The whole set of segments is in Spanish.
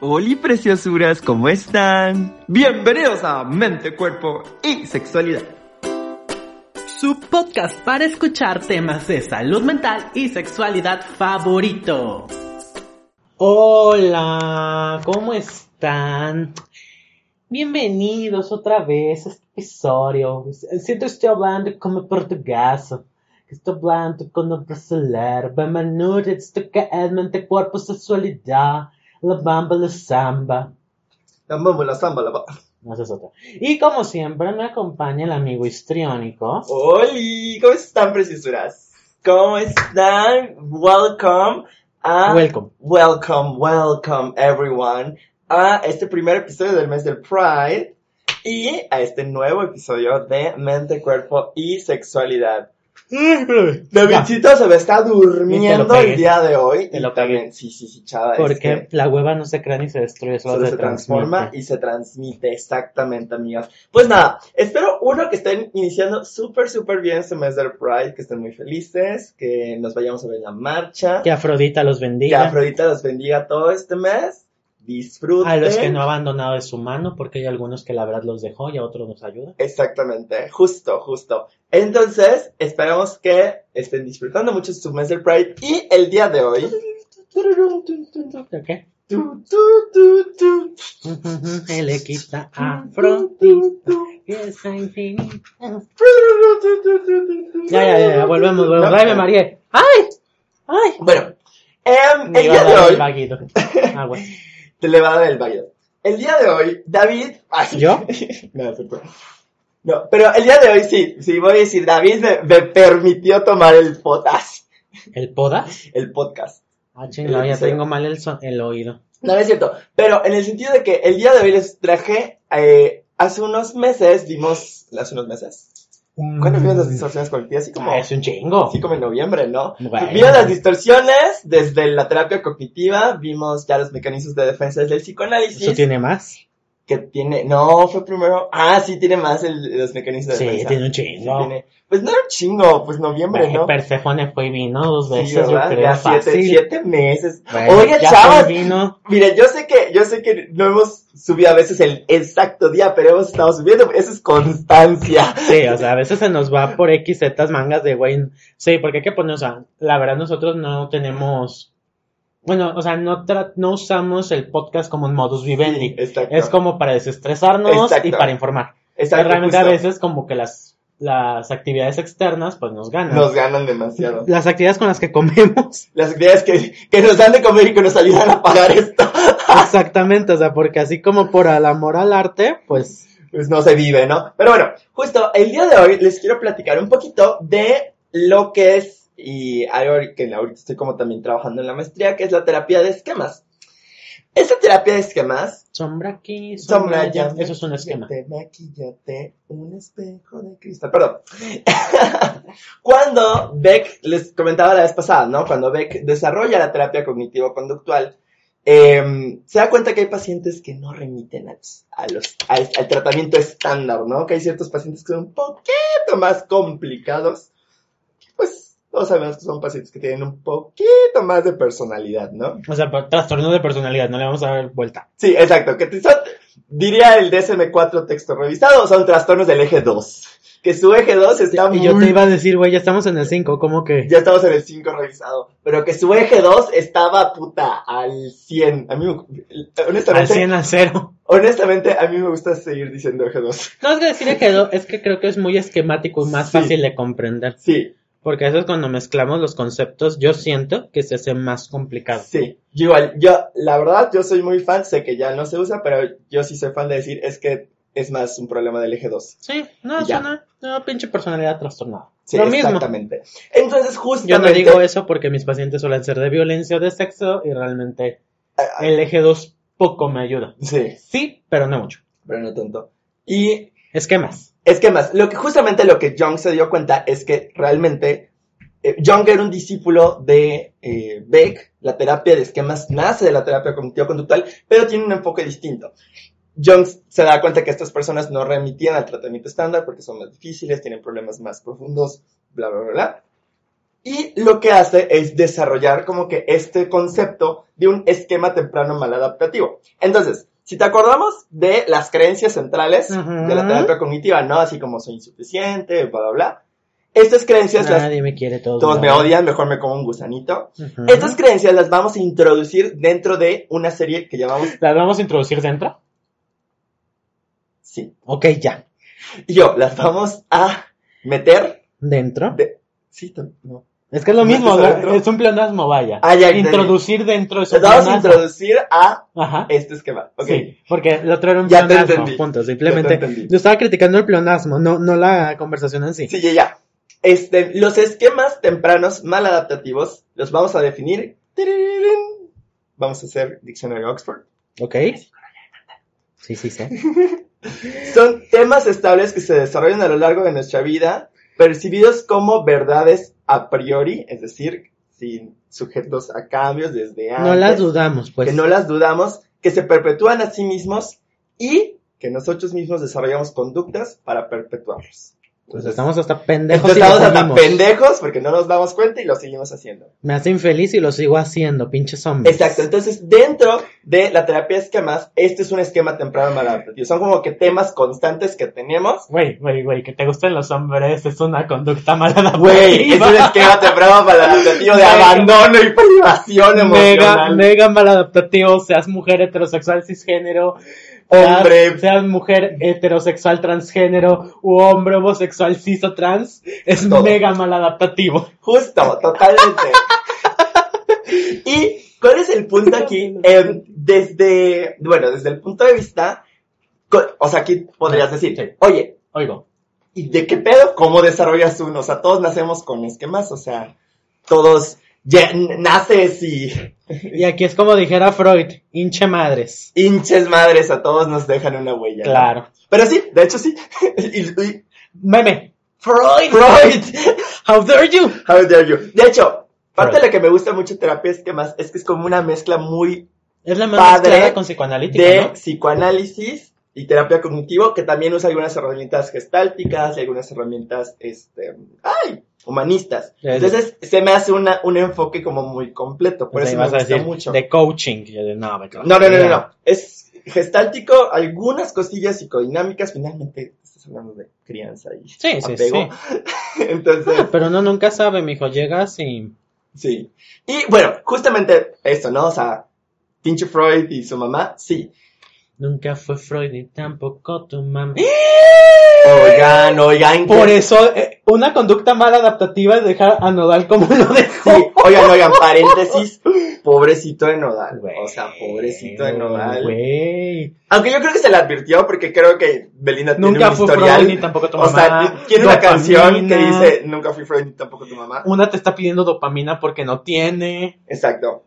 Hola preciosuras, ¿cómo están? Bienvenidos a Mente, Cuerpo y Sexualidad. Su podcast para escuchar temas de salud mental y sexualidad favorito. Hola, ¿cómo están? Bienvenidos otra vez a este episodio. Siento que estoy hablando como portugués. Que estoy hablando con un brasileiro. Bem-vindo, esto que es mente, cuerpo, sexualidad. La bamba, la samba. La bamba, la samba, la bamba. No, es otra. Y como siempre me acompaña el amigo histriónico. Hola, ¿cómo están preciosuras? ¿Cómo están? Welcome a... Welcome. Welcome, welcome everyone a este primer episodio del mes del Pride y a este nuevo episodio de Mente, Cuerpo y Sexualidad. Davidcito se me está durmiendo el día de hoy. Te lo también, sí, sí, sí, chava. Porque que la hueva no se crea ni se destruye, solo, solo se, se transforma y se transmite, exactamente, amigas. Pues nada, espero uno que estén iniciando súper, súper bien este mes del Pride, que estén muy felices, que nos vayamos a ver la marcha, Que Afrodita los que bendiga. Afrodita los bendiga todo este mes, disfruten. A los que no ha abandonado de su mano, porque hay algunos que la verdad los dejó y a otros nos ayuda. Exactamente, justo, justo. Entonces, esperamos que estén disfrutando mucho su mes del Pride y el día de hoy. ¿Qué? Tu, tu, le quita a Afrodita. Esa infinita. Ya, ya, ya, ya, volvemos, volvemos. No. Ay, me mareé. ¡Ay! ¡Ay! Bueno, Me el día de hoy. Ah, bueno. Te le va a dar el baile. El día de hoy, David. Ay, ¿Yo? no, pero el día de hoy sí, sí, voy a decir, David me, me permitió tomar el podcast. ¿El poda? El podcast. Ah, chingado, ya tengo mal el, son- el oído. No, no es cierto. Pero en el sentido de que el día de hoy les traje, eh, hace unos meses, vimos, hace unos meses. ¿Cuándo vimos las distorsiones colectivas? Así como, Ah, es un chingo. así como en noviembre, ¿no? Bueno. Vimos las distorsiones desde la terapia cognitiva, vimos ya los mecanismos de defensa desde el psicoanálisis. ¿Eso tiene más? Que tiene, no, fue primero, ah, sí, tiene más el- los mecanismos de Sí, defensa. tiene un Sí, chingo. tiene- Pues no era un chingo, pues noviembre, ¿no? Persefone fue y vino dos Sí, veces, yo ¿verdad? creo. Ya siete, fácil. siete meses. Bueno, fue y vino. Miren, yo sé que, yo sé que no hemos subido a veces el exacto día, pero hemos estado subiendo, eso es constancia. Sí, o sea, a veces se nos va por X, Z mangas de güey. Sí, porque hay que poner, o sea, la verdad nosotros no tenemos, bueno, o sea, no, tra- no usamos el podcast como un modus vivendi. exacto. es como para desestresarnos Exacto. y para informar. Exacto, realmente justo. a veces como que las, las actividades externas pues nos ganan. Nos ganan demasiado. Las actividades con las que comemos. Las actividades que, que nos dan de comer y que nos ayudan a pagar esto, Exactamente, o sea, porque así como por el amor al arte, pues pues no se vive, ¿no? Pero bueno, justo el día de hoy les quiero platicar un poquito de lo que es, y algo que ahorita estoy como también trabajando en la maestría, que es la terapia de esquemas. Esta terapia de esquemas sombra aquí, sombra, Sombra allá. ya. Eso es un esquema. Maquillate, maquillate, un espejo de cristal. Perdón. Cuando Beck, les comentaba la vez pasada, ¿no? Cuando Beck desarrolla la terapia cognitivo-conductual, eh, se da cuenta que hay pacientes que no remiten a los- a los, al, al tratamiento estándar, ¿no? Que hay ciertos pacientes que son un poquito más complicados. Todos sabemos que son pacientes que tienen un poquito más de personalidad, ¿no? O sea, por trastorno de personalidad, no le vamos a dar vuelta. Sí, exacto. Que son, diría el DSM-4 texto revisado, son trastornos del eje 2. Que su eje 2 está Y yo muy... te iba a decir, güey, ya estamos en el 5, ¿cómo que? Ya estamos en el 5 revisado. Pero que su eje 2 estaba, puta, al 100. A mí, me- Al honestamente, 100 a 0. honestamente, a mí me gusta seguir diciendo eje 2. No es que decir que no, es que creo que es muy esquemático y más Sí. fácil de comprender. Sí, Porque a veces cuando mezclamos los conceptos, yo siento que se hace más complicado. sí. Yo igual, yo, la verdad, yo soy muy fan, sé que ya no se usa, pero yo sí soy fan de decir, es que es más un problema del eje 2. Sí, no, Ya. eso no, pinche personalidad trastornada. Sí, Lo mismo. exactamente. Entonces, Yo justamente... no digo eso porque mis pacientes suelen ser de violencia o de sexo y realmente Ah, el eje 2 poco me ayuda. Sí, Sí, pero no mucho. pero no tanto. Y Esquemas. Es que más, lo que, justamente lo que Jung se dio cuenta es que realmente eh, Jung era un discípulo de eh, Beck, la terapia de esquemas nace de la terapia cognitivo-conductual, pero tiene un enfoque distinto. Jung se da cuenta que estas personas no remitían al tratamiento estándar porque son más difíciles, tienen problemas más profundos, bla, bla, bla, bla. Y lo que hace es desarrollar como que este concepto de un esquema temprano maladaptativo. Entonces, si te acordamos de las creencias centrales de la terapia cognitiva, ¿no? Así como soy insuficiente, bla, bla, bla. Estas creencias las, Nadie me quiere, todos, todos me odian, mejor me como un gusanito. Estas creencias las vamos a introducir dentro de una serie que llamamos ¿Las vamos a introducir dentro? Sí. Ok, ya. Y yo, las vamos a meter ¿Dentro? de... Sí, no. Es que es lo mismo, es un pleonasmo, vaya. Ah, ya. Introducir dentro es un vamos a introducir a Ajá. este esquema. Ok. Sí, porque el otro era un Ya te pleonasmo, entendí. punto. Ya te Simplemente entendí. yo estaba criticando el pleonasmo, no, no la conversación en sí. Sí, ya, ya. Este, los esquemas tempranos maladaptativos los vamos a definir. Vamos a hacer diccionario Oxford. ¿Ok? Sí, sí, sí. Son temas estables que se desarrollan a lo largo de nuestra vida, percibidos como verdades a priori, es decir, sin sujetos a cambios desde antes. No las dudamos, pues. que no las dudamos, que se perpetúan a sí mismos y que nosotros mismos desarrollamos conductas para perpetuarlos. Pues estamos hasta pendejos Entonces y lo estamos hasta seguimos. pendejos porque no nos damos cuenta y lo seguimos haciendo. Me hace infeliz y lo sigo haciendo, pinches hombres. Exacto, entonces dentro de la terapia de esquemas, este es un esquema temprano maladaptativo. Son como que temas constantes que tenemos. Güey, güey, güey, que te gusten los hombres es una conducta mala. Güey, es un esquema temprano maladaptativo de Mega. abandono y privación Mega, emocional. mega maladaptativo, seas mujer heterosexual cisgénero, Hombre. seas, seas mujer heterosexual transgénero u hombre homosexual cis o trans, es Todo. mega maladaptativo. Justo, totalmente. ¿Y cuál es el punto aquí? Em, desde, bueno, desde el punto de vista, o sea, aquí podrías decir, Sí. oye, Oigo. ¿y de qué pedo? ¿Cómo desarrollas uno? O sea, todos nacemos con esquemas, o sea, todos ya naces y Y aquí es como dijera Freud, hinche madres. hinches madres, a todos nos dejan una huella. ¿no? Claro. Pero sí, de hecho sí. Y- y- Meme. Freud. Freud. How dare you? How dare you. De hecho, parte Freud. de lo que me gusta mucho de terapia esquemas es que es como una mezcla muy Es la más Padre con psicoanalítica, de ¿no? psicoanálisis y terapia cognitivo, que también usa algunas herramientas gestálticas y algunas herramientas, este, ay, humanistas. Entonces, se me hace una, un enfoque como muy completo, por sea, eso me gusta decir mucho. de coaching. De, no, No, no, no, no, no. Es gestáltico, algunas cosillas psicodinámicas, finalmente estás hablando de crianza y Sí, sí, apego. Entonces, Pero no, nunca sabe, mijo. Llegas y... sí. Y bueno, justamente esto, ¿no? O sea, pinche Freud y su mamá, sí. Nunca fue Freud y tampoco tu mamá. Oigan, oigan. Por que- eso, eh, una conducta mal adaptativa es dejar a Nodal como lo dejó. Sí, oigan, oigan, paréntesis. Pobrecito de Nodal. Güey, O sea, pobrecito de Nodal. Güey. Aunque yo creo que se le advirtió porque creo que Belinda tiene Nunca un fue historial. Freud ni tampoco tu o mamá. sea, tiene una canción que Dopamina. dice Nunca fui Freud ni tampoco tu mamá. Una te está pidiendo dopamina porque no tiene. Exacto.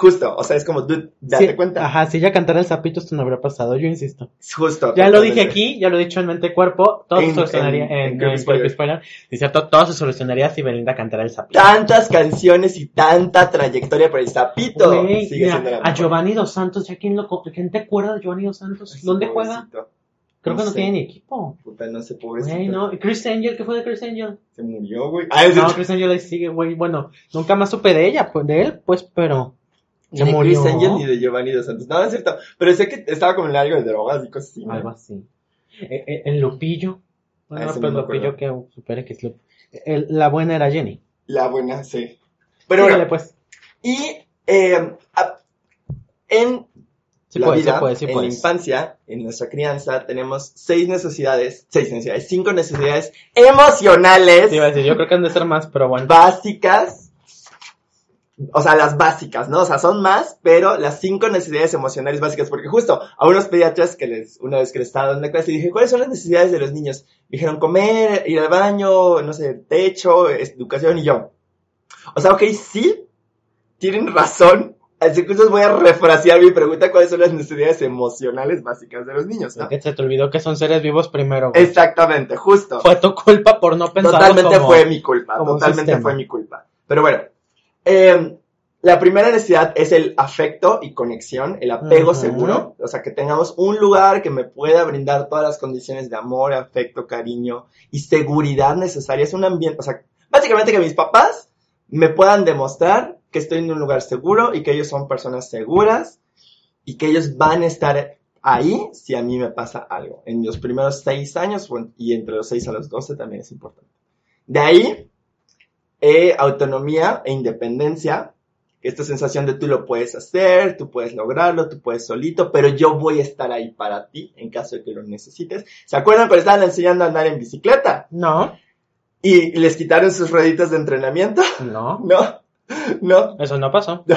Justo, o sea, es como, dude, date Sí, cuenta. Ajá, si ella cantara el sapito, esto no habría pasado, yo insisto. Justo. Ya lo dije aquí, ya lo he dicho en mente cuerpo, todo En- se solucionaría en- en, en Spoiler. Spoiler. Cierto, todo se solucionaría si Belinda cantara el sapito. Tantas canciones y tanta trayectoria por el Sigue mira, siendo la a. Giovanni Dos Santos, ¿ya quién, lo, quién te acuerda de Giovanni Dos Santos? Ay, ¿Dónde pobrecito. juega? Creo que no sé. tiene ni equipo. Puta, no sé, pobrecito. Güey, no. ¿Y Chris Angel? ¿Qué fue de Chris Angel? Se murió, güey. Ah, No, Chris Angel ahí sigue, güey. Bueno, nunca más supe de ella, pues de él, pues, pero. Ni de murió. Chris Angel ni de Giovanni Dos Santos. No, es cierto. Pero sé que estaba como en algo de drogas y cosas así. ¿no? Algo así. Eh, eh, en Lupillo. Bueno, Ah, ese pues no me Lupillo que supere que es Lup- El- la buena era Jenny. La buena, sí. Pero bueno, pues. y eh, en Sí la puedes, vida, sí puedes, sí en la infancia, en nuestra crianza, tenemos seis necesidades, seis necesidades, cinco necesidades emocionales Sí, iba a decir, yo creo que han de ser más, pero bueno. básicas. O sea, las básicas, ¿no? O sea, son más, pero las cinco necesidades emocionales básicas, porque justo a unos pediatras que les, una vez que les estaba dando clase, dije, ¿cuáles son las necesidades de los niños? Dijeron comer, ir al baño, no sé, techo, educación y yo. O sea, ok, sí, tienen razón, Así que voy a refrasear mi pregunta, ¿cuáles son las necesidades emocionales básicas de los niños? ¿no? Que se te olvidó que son seres vivos primero, güey. Exactamente, justo. Fue tu culpa por no pensar Totalmente como... fue mi culpa, totalmente fue mi culpa. Pero bueno, eh, la primera necesidad es el afecto y conexión, el apego seguro, o sea, que tengamos un lugar que me pueda brindar todas las condiciones de amor, afecto, cariño y seguridad necesarias, un ambiente, o sea, básicamente que mis papás me puedan demostrar que estoy en un lugar seguro y que ellos son personas seguras y que ellos van a estar ahí si a mí me pasa algo. En los primeros seis años y entre los seis a los doce también es importante. De ahí, eh, autonomía e independencia. Esta sensación de tú lo puedes hacer, tú puedes lograrlo, tú puedes solito, pero yo voy a estar ahí para ti en caso de que lo necesites. ¿Se acuerdan cuando estaban enseñando a andar en bicicleta? No, Y les quitaron sus rueditas de entrenamiento? no, No, no, eso no pasó. no.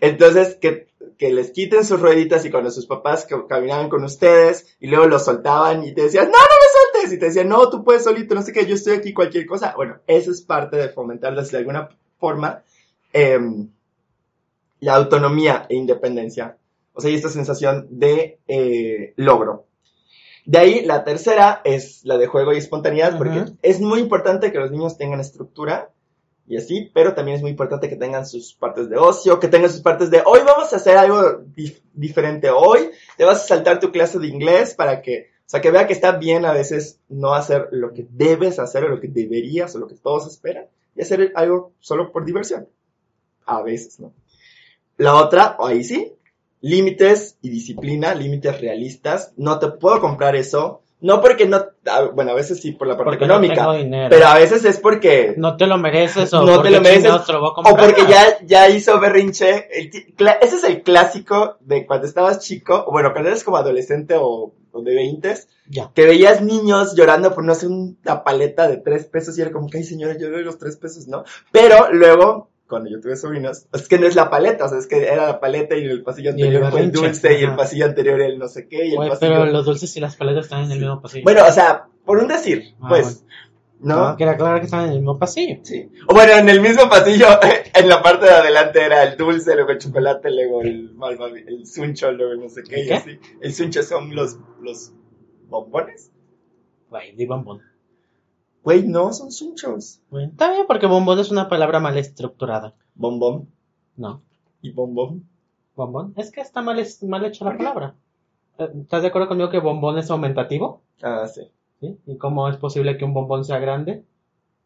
Entonces, que, que les quiten sus rueditas y cuando sus papás ca- caminaban con ustedes y luego los soltaban y te decían, no, no me sueltes. Y te decían, no, tú puedes solito, no sé qué, yo estoy aquí, cualquier cosa. Bueno, eso es parte de fomentarles de alguna forma em, la autonomía e independencia. O sea, y esta sensación de eh, logro. De ahí, la tercera es la de juego y espontaneidad, porque Ujú. es muy importante que los niños tengan estructura y así, pero también es muy importante que tengan sus partes de ocio, que tengan sus partes de hoy vamos a hacer algo dif- diferente hoy, te vas a saltar tu clase de inglés para que, sea, que vea que está bien a veces no hacer lo que debes hacer o lo que deberías o lo que todos esperan y hacer algo solo por diversión. A veces, ¿no? La otra, ahí sí, límites y disciplina, límites realistas. No te puedo comprar eso. No porque no, bueno, a veces sí por la parte Porque no económica, dinero. pero a veces es porque No te lo mereces o No te lo mereces, o porque ya, ya hizo berrinche. El ese es el clásico de cuando estabas chico, bueno, cuando eres como adolescente o, o de 20, Ya. que veías niños llorando por no hacer una paleta de tres pesos y era como que, ay señora, yo doy los tres pesos, ¿no? Pero luego, cuando yo tuve sobrinos, es que no es la paleta, o sea, es que era la paleta y el pasillo Y el anterior fue el dulce y el ajá. pasillo anterior el no sé qué y el Güey, pasillo... pero los dulces y las paletas están en el mismo pasillo. Bueno, o sea, por un decir, Ah, pues, ¿no? No, quería aclarar que están en el mismo pasillo. Sí. O bueno, en el mismo pasillo, en la parte de adelante era el dulce, luego el chocolate, luego el malvavi- el suncho, luego no sé qué, y ¿Qué? así. El suncho son los, los bombones. Güey, di bombón. Güey, no, son sunchos. Güey, está bien porque bombón es una palabra mal estructurada. Bombón No, y bombón. bombón. Es que está mal, es- mal hecha la palabra. ¿Estás de acuerdo conmigo que bombón es aumentativo? Ah, sí. ¿Sí? ¿Y cómo es posible que un bombón sea grande?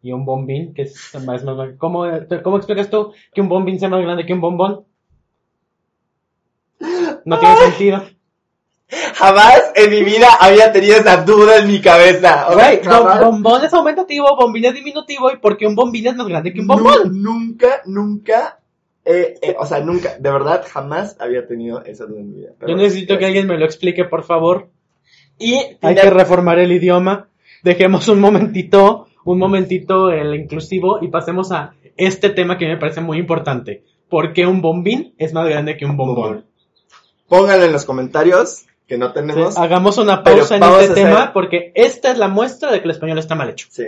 Y un bombín que es más, más, más- ¿Cómo, ¿Cómo explicas tú que un bombín sea más grande que un bombón? No tiene sentido. Jamás en mi vida había tenido esa duda en mi cabeza. Bom- bombón es aumentativo, bombín es diminutivo, ¿y por qué un bombín es más grande que un bombón? Nu- nunca, nunca, eh, eh, o sea, nunca, de verdad, jamás había tenido esa duda en mi vida. Pero Yo necesito que alguien me lo explique, por favor. Y Hay que reformar el idioma. Dejemos un momentito, un momentito el inclusivo y pasemos a este tema que me parece muy importante. ¿Por qué un bombín es más grande que un bombón? Pónganlo en los comentarios que no tenemos. Sí, hagamos una pausa en este hacer- tema porque esta es la muestra de que el español está mal hecho. Sí,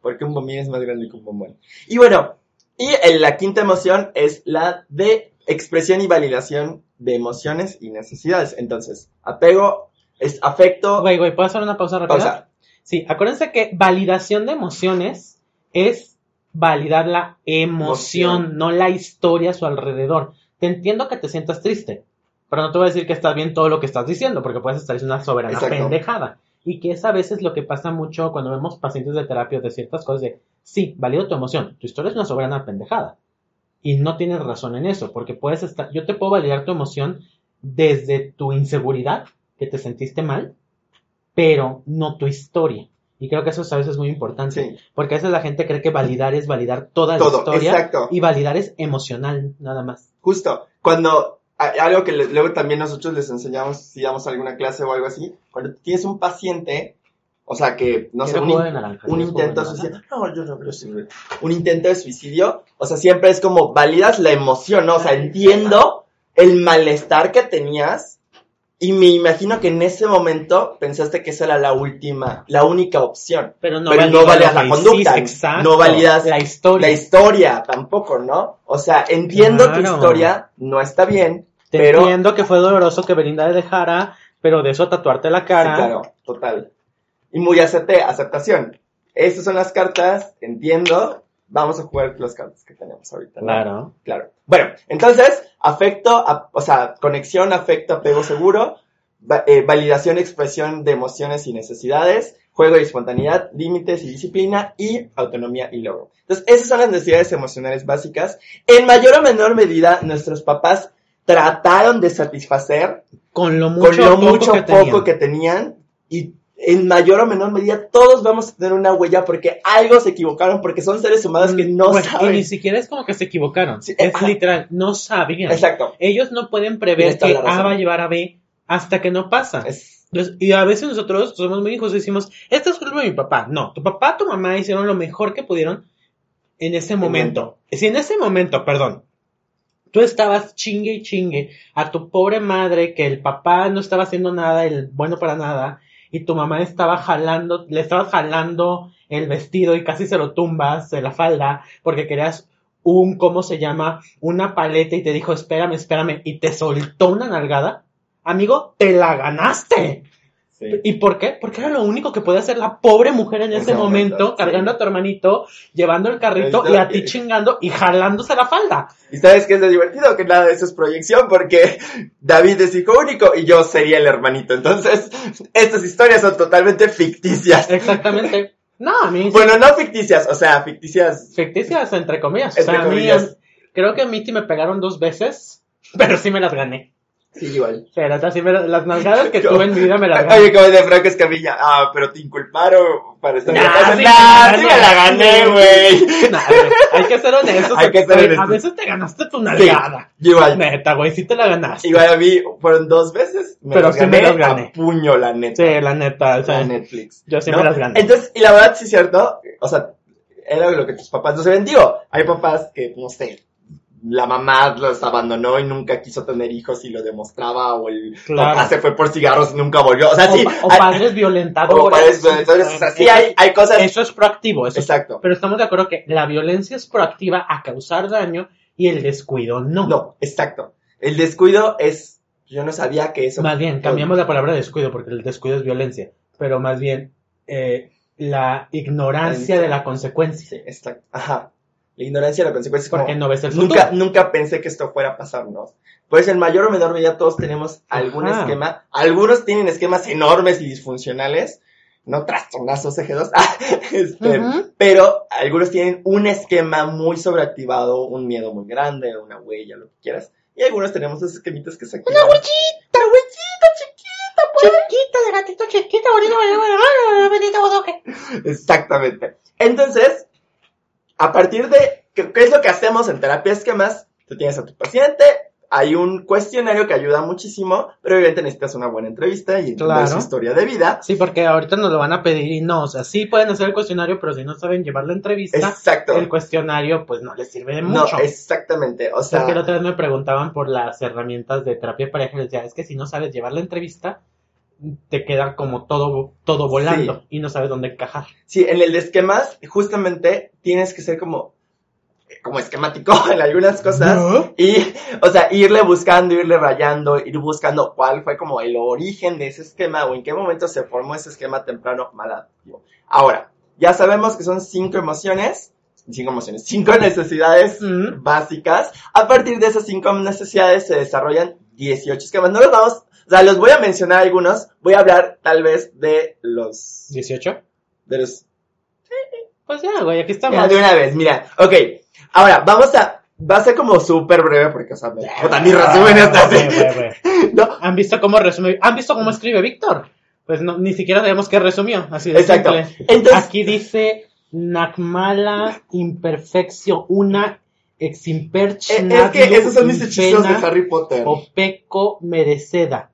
porque un bombín es más grande que un bombón. Y bueno, y la quinta emoción es la de expresión y validación de emociones y necesidades. Entonces, apego es afecto. Güey, güey, ¿puedo hacer una pausa rápida? Pausa. Sí, acuérdense que validación de emociones es validar la emoción, Emoción. no la historia a su alrededor. Te entiendo que te sientas triste, pero no te voy a decir que estás bien todo lo que estás diciendo, porque puedes estar diciendo una soberana Exacto. pendejada. Y que es a veces lo que pasa mucho cuando vemos pacientes de terapia de ciertas cosas de, sí, valido tu emoción, tu historia es una soberana pendejada. Y no tienes razón en eso, porque puedes estar, yo te puedo validar tu emoción desde tu inseguridad, que te sentiste mal, pero no tu historia. Y creo que eso a veces es muy importante, Sí. porque a veces la gente cree que validar es validar toda la historia exacto. y validar es emocional, nada más. Justo, cuando algo que le- luego también nosotros les enseñamos si damos alguna clase o algo así, cuando tienes un paciente, o sea que, no sé, ¿Quieres un, naranja? un ¿Quieres jugo de intento de suicidio, no, yo no creo un intento de suicidio, o sea, siempre es como validas la emoción, ¿no? O sea, entiendo el malestar que tenías, Y me imagino que en ese momento pensaste que esa era la última, la única opción. Pero no Pero no validas la conducta, exacto. no validas la historia. La historia tampoco, ¿no? O sea, entiendo tu Claro. historia, no está bien, Te pero... entiendo que fue doloroso que Belinda le dejara, pero de eso tatuarte la cara. Sí, claro, total. Y muy acepté, aceptación. Estas son las cartas, entiendo. Vamos a jugar las cartas que tenemos ahorita. ¿no? Claro. Claro. Bueno, entonces, afecto, a- o sea, conexión, afecto, apego seguro, va- eh, validación, expresión de emociones y necesidades, juego y espontaneidad, límites y disciplina, y autonomía y logro. Entonces, esas son las necesidades emocionales básicas. En mayor o menor medida, nuestros papás trataron de satisfacer Con lo con mucho lo o poco mucho que poco tenían. que tenían y en mayor o menor medida todos vamos a tener una huella porque algo se equivocaron porque son seres humanos que no Pues, saben. Y ni siquiera es como que se equivocaron. Sí, es ajá. literal, no sabían. Exacto. Ellos no pueden prever que. A va a llevar a B hasta que no pasa. Es- Entonces, y a veces nosotros somos muy hijos y decimos, esto es culpa de mi papá. No, tu papá, tu mamá hicieron lo mejor que pudieron en ese momento. Si en ese momento, perdón, tú estabas chingue y chingue a tu pobre madre que el papá no estaba haciendo nada, el bueno para nada, y tu mamá estaba jalando, le estabas jalando el vestido y casi se lo tumbas de la falda porque querías un, ¿cómo se llama? Una paleta y te dijo, espérame, espérame, y te soltó una nalgada. Amigo, te la ganaste. Sí. ¿Y por qué? Porque era lo único que podía hacer la pobre mujer en ese Ese momento, momento, cargando sí. a tu hermanito, llevando el carrito y a ti chingando y jalándose la falda. Y sabes que es lo divertido que nada de eso es proyección porque David es hijo único y yo sería el hermanito. Entonces, estas historias son totalmente ficticias. Exactamente. No, a mí sí, Bueno, no ficticias, o sea, ficticias. ficticias entre comillas. O Entre sea, a mí, comillas. creo que a mí sí me pegaron dos veces, pero sí me las gané. Sí, igual. Pero estas sí me las, nalgadas que tuve en mi vida me las gané. Oye, como de Franco Escamilla, ah, pero te inculparon para estar Nah, sí, nah, me sí la me la gané. güey. Nah, hay que ser honestos. Hay que ser honestos. A veces te ganaste tu Sí, nalgada. igual. Neta, güey, sí te la ganaste. Igual a mí fueron dos veces. Me Pero las sí me las gané. a puño, la neta. Sí, la neta, o sea, La Netflix. yo sí ¿no? me las gané. Entonces, y la verdad sí es cierto, o sea, era lo que tus papás no se ven. Digo, hay papás que, no sé, la mamá los abandonó y nunca quiso tener hijos y lo demostraba, o el Claro. papá se fue por cigarros y nunca volvió. O sea, o, sí. pa- o hay- padres violentadores. o padres violentadores, o sea, sí hay, hay cosas. Eso es proactivo, eso es- Exacto. pero estamos de acuerdo que la violencia es proactiva a causar daño y el descuido no. No, exacto. El descuido es, yo no sabía que eso. Más bien, cambiamos la palabra descuido porque el descuido es violencia, pero más bien eh, la ignorancia de la consecuencia. Sí, exacto. Ajá. La ignorancia de la consecuencia es como, Porque no ves el futuro. Nunca, nunca pensé que esto fuera a pasarnos. Pues en mayor o menor medida todos tenemos algún Ajá. esquema. Algunos tienen esquemas enormes y disfuncionales. No trastornazos eje2. este, Ujú. Pero algunos tienen un esquema muy sobreactivado, un miedo muy grande, una huella, lo que quieras. Y algunos tenemos esos esquemitas que se activan. ¡Una huellita! ¡Huellita chiquita! pues! Chiquita, de gatito chiquito, bonito, bonito, bonito, Exactamente. Entonces, a partir de, ¿qué, es lo que hacemos en terapia esquemas? Tú tienes a tu paciente, hay un cuestionario que ayuda muchísimo, pero obviamente necesitas una buena entrevista y entender Claro. su historia de vida. Sí, porque ahorita nos lo van a pedir y no, o sea, sí pueden hacer el cuestionario, pero si no saben llevar la entrevista, Exacto. el cuestionario pues no les sirve de No, mucho. exactamente. O sea, Porque la otra vez me preguntaban por las herramientas de terapia pareja y les decía, es que si no sabes llevar la entrevista, te queda como todo, todo volando y no sabes dónde encajar. sí, en el de esquemas, justamente tienes que ser como, como esquemático en algunas cosas. ¿No? Y, o sea, irle buscando, irle rayando, ir buscando cuál fue como el origen de ese esquema o en qué momento se formó ese esquema temprano maladaptativo. Ahora, ya sabemos que son cinco emociones, cinco emociones, cinco necesidades Mm. básicas. A partir de esas cinco necesidades se desarrollan 18 esquemas. No los vamos, o sea, los voy a mencionar algunos. Voy a hablar tal vez de los, ¿18? de los Pues ya, güey, aquí estamos. ya, de una vez, mira. Ok. Ahora, vamos a. Va a ser como súper breve porque, o sea, me- puta, mi resumen está así. ¿No? ¿Han visto cómo resume? ¿Han visto cómo escribe Víctor? Pues no, ni siquiera sabemos qué resumió, así de Exacto. simple. Entonces, Aquí dice Nakmala imperfeccio una eximperch eh, es que esos son mis hechizos de Harry Potter. o peco mereceda.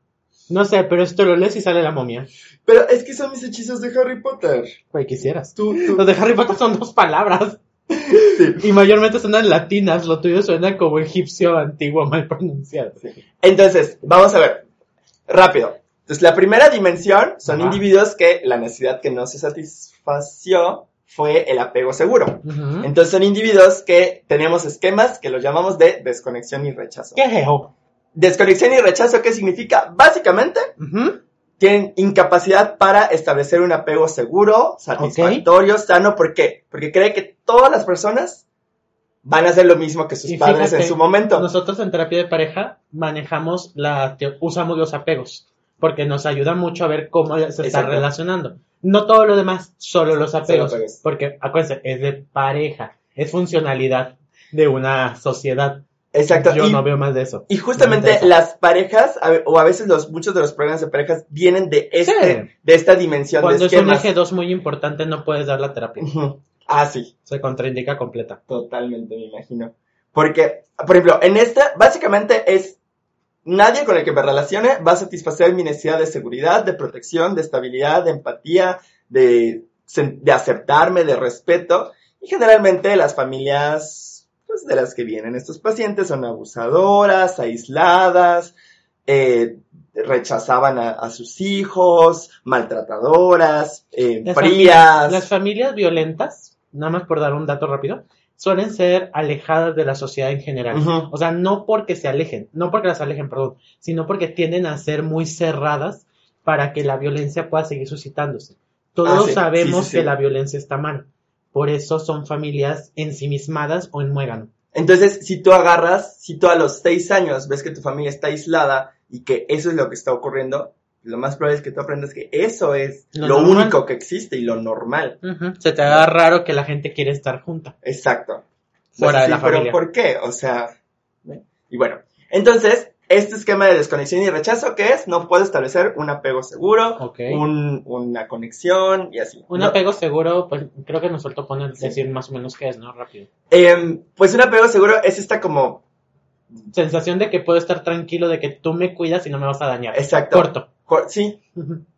No sé, pero esto lo lees y sale la momia. Pero es que son mis hechizos de Harry Potter. Güey, quisieras. Tú, tú. Los de Harry Potter son dos palabras. Y mayormente suenan latinas, lo tuyo suena como egipcio antiguo mal pronunciado. Entonces, vamos a ver. Rápido. Entonces, la primera dimensión son individuos que la necesidad que no se satisfació fue el apego seguro. Entonces, son individuos que tenemos esquemas que los llamamos de desconexión y rechazo. ¿Qué es eso? Desconexión y rechazo, ¿qué significa? Básicamente, Ujú. tienen incapacidad para establecer un apego seguro, satisfactorio, sano. ¿Por qué? Porque cree que todas las personas van a hacer lo mismo que sus Y padres en su momento. Nosotros en terapia de pareja manejamos la, usamos los apegos, porque nos ayuda mucho a ver cómo se está Exacto. relacionando. No todo lo demás, solo los apegos, porque acuérdense, es de pareja, es funcionalidad de una sociedad. Exacto. Yo y, no veo más de eso. y justamente No las parejas, a o a veces los, muchos de los problemas de parejas vienen de este, Sí. de esta dimensión Cuando de es un eje 2 muy importante, no puedes dar la terapia. Ah, sí. Se contraindica completa. Totalmente, me imagino. Porque, por ejemplo, en esta, básicamente es nadie con el que me relacione va a satisfacer mi necesidad de seguridad, de protección, de estabilidad, de empatía, de, de aceptarme, de respeto. Y generalmente las familias pues, de las que vienen estos pacientes son abusadoras, aisladas, eh, rechazaban a, a sus hijos, maltratadoras, eh, Las frías. Las familias violentas, nada más por dar un dato rápido, suelen ser alejadas de la sociedad en general. O sea, no porque se alejen, no porque las alejen, perdón, sino porque tienden a ser muy cerradas para que la violencia pueda seguir suscitándose. Todos Ah, sí, sabemos sí, sí, sí. que la violencia está mal. Por eso son familias ensimismadas o en muégano. Entonces, si tú agarras, si tú a los seis años ves que tu familia está aislada y que eso es lo que está ocurriendo, lo más probable es que tú aprendas que eso es Lo único que existe y lo normal. Se te haga raro que la gente quiere estar junta. Exacto. Fuera de Sí, la pero familia. ¿por qué? O sea, ¿eh? y bueno, entonces, este esquema de desconexión y rechazo, ¿qué es? No puedo establecer un apego seguro, un- una conexión y así. Un No, apego seguro, pues creo que nos soltó poner, Sí. decir más o menos qué es, ¿no? Rápido. em, pues un apego seguro es esta como, Sensación de que puedo estar tranquilo, de que tú me cuidas y no me vas a dañar. exacto. Corto. Sí,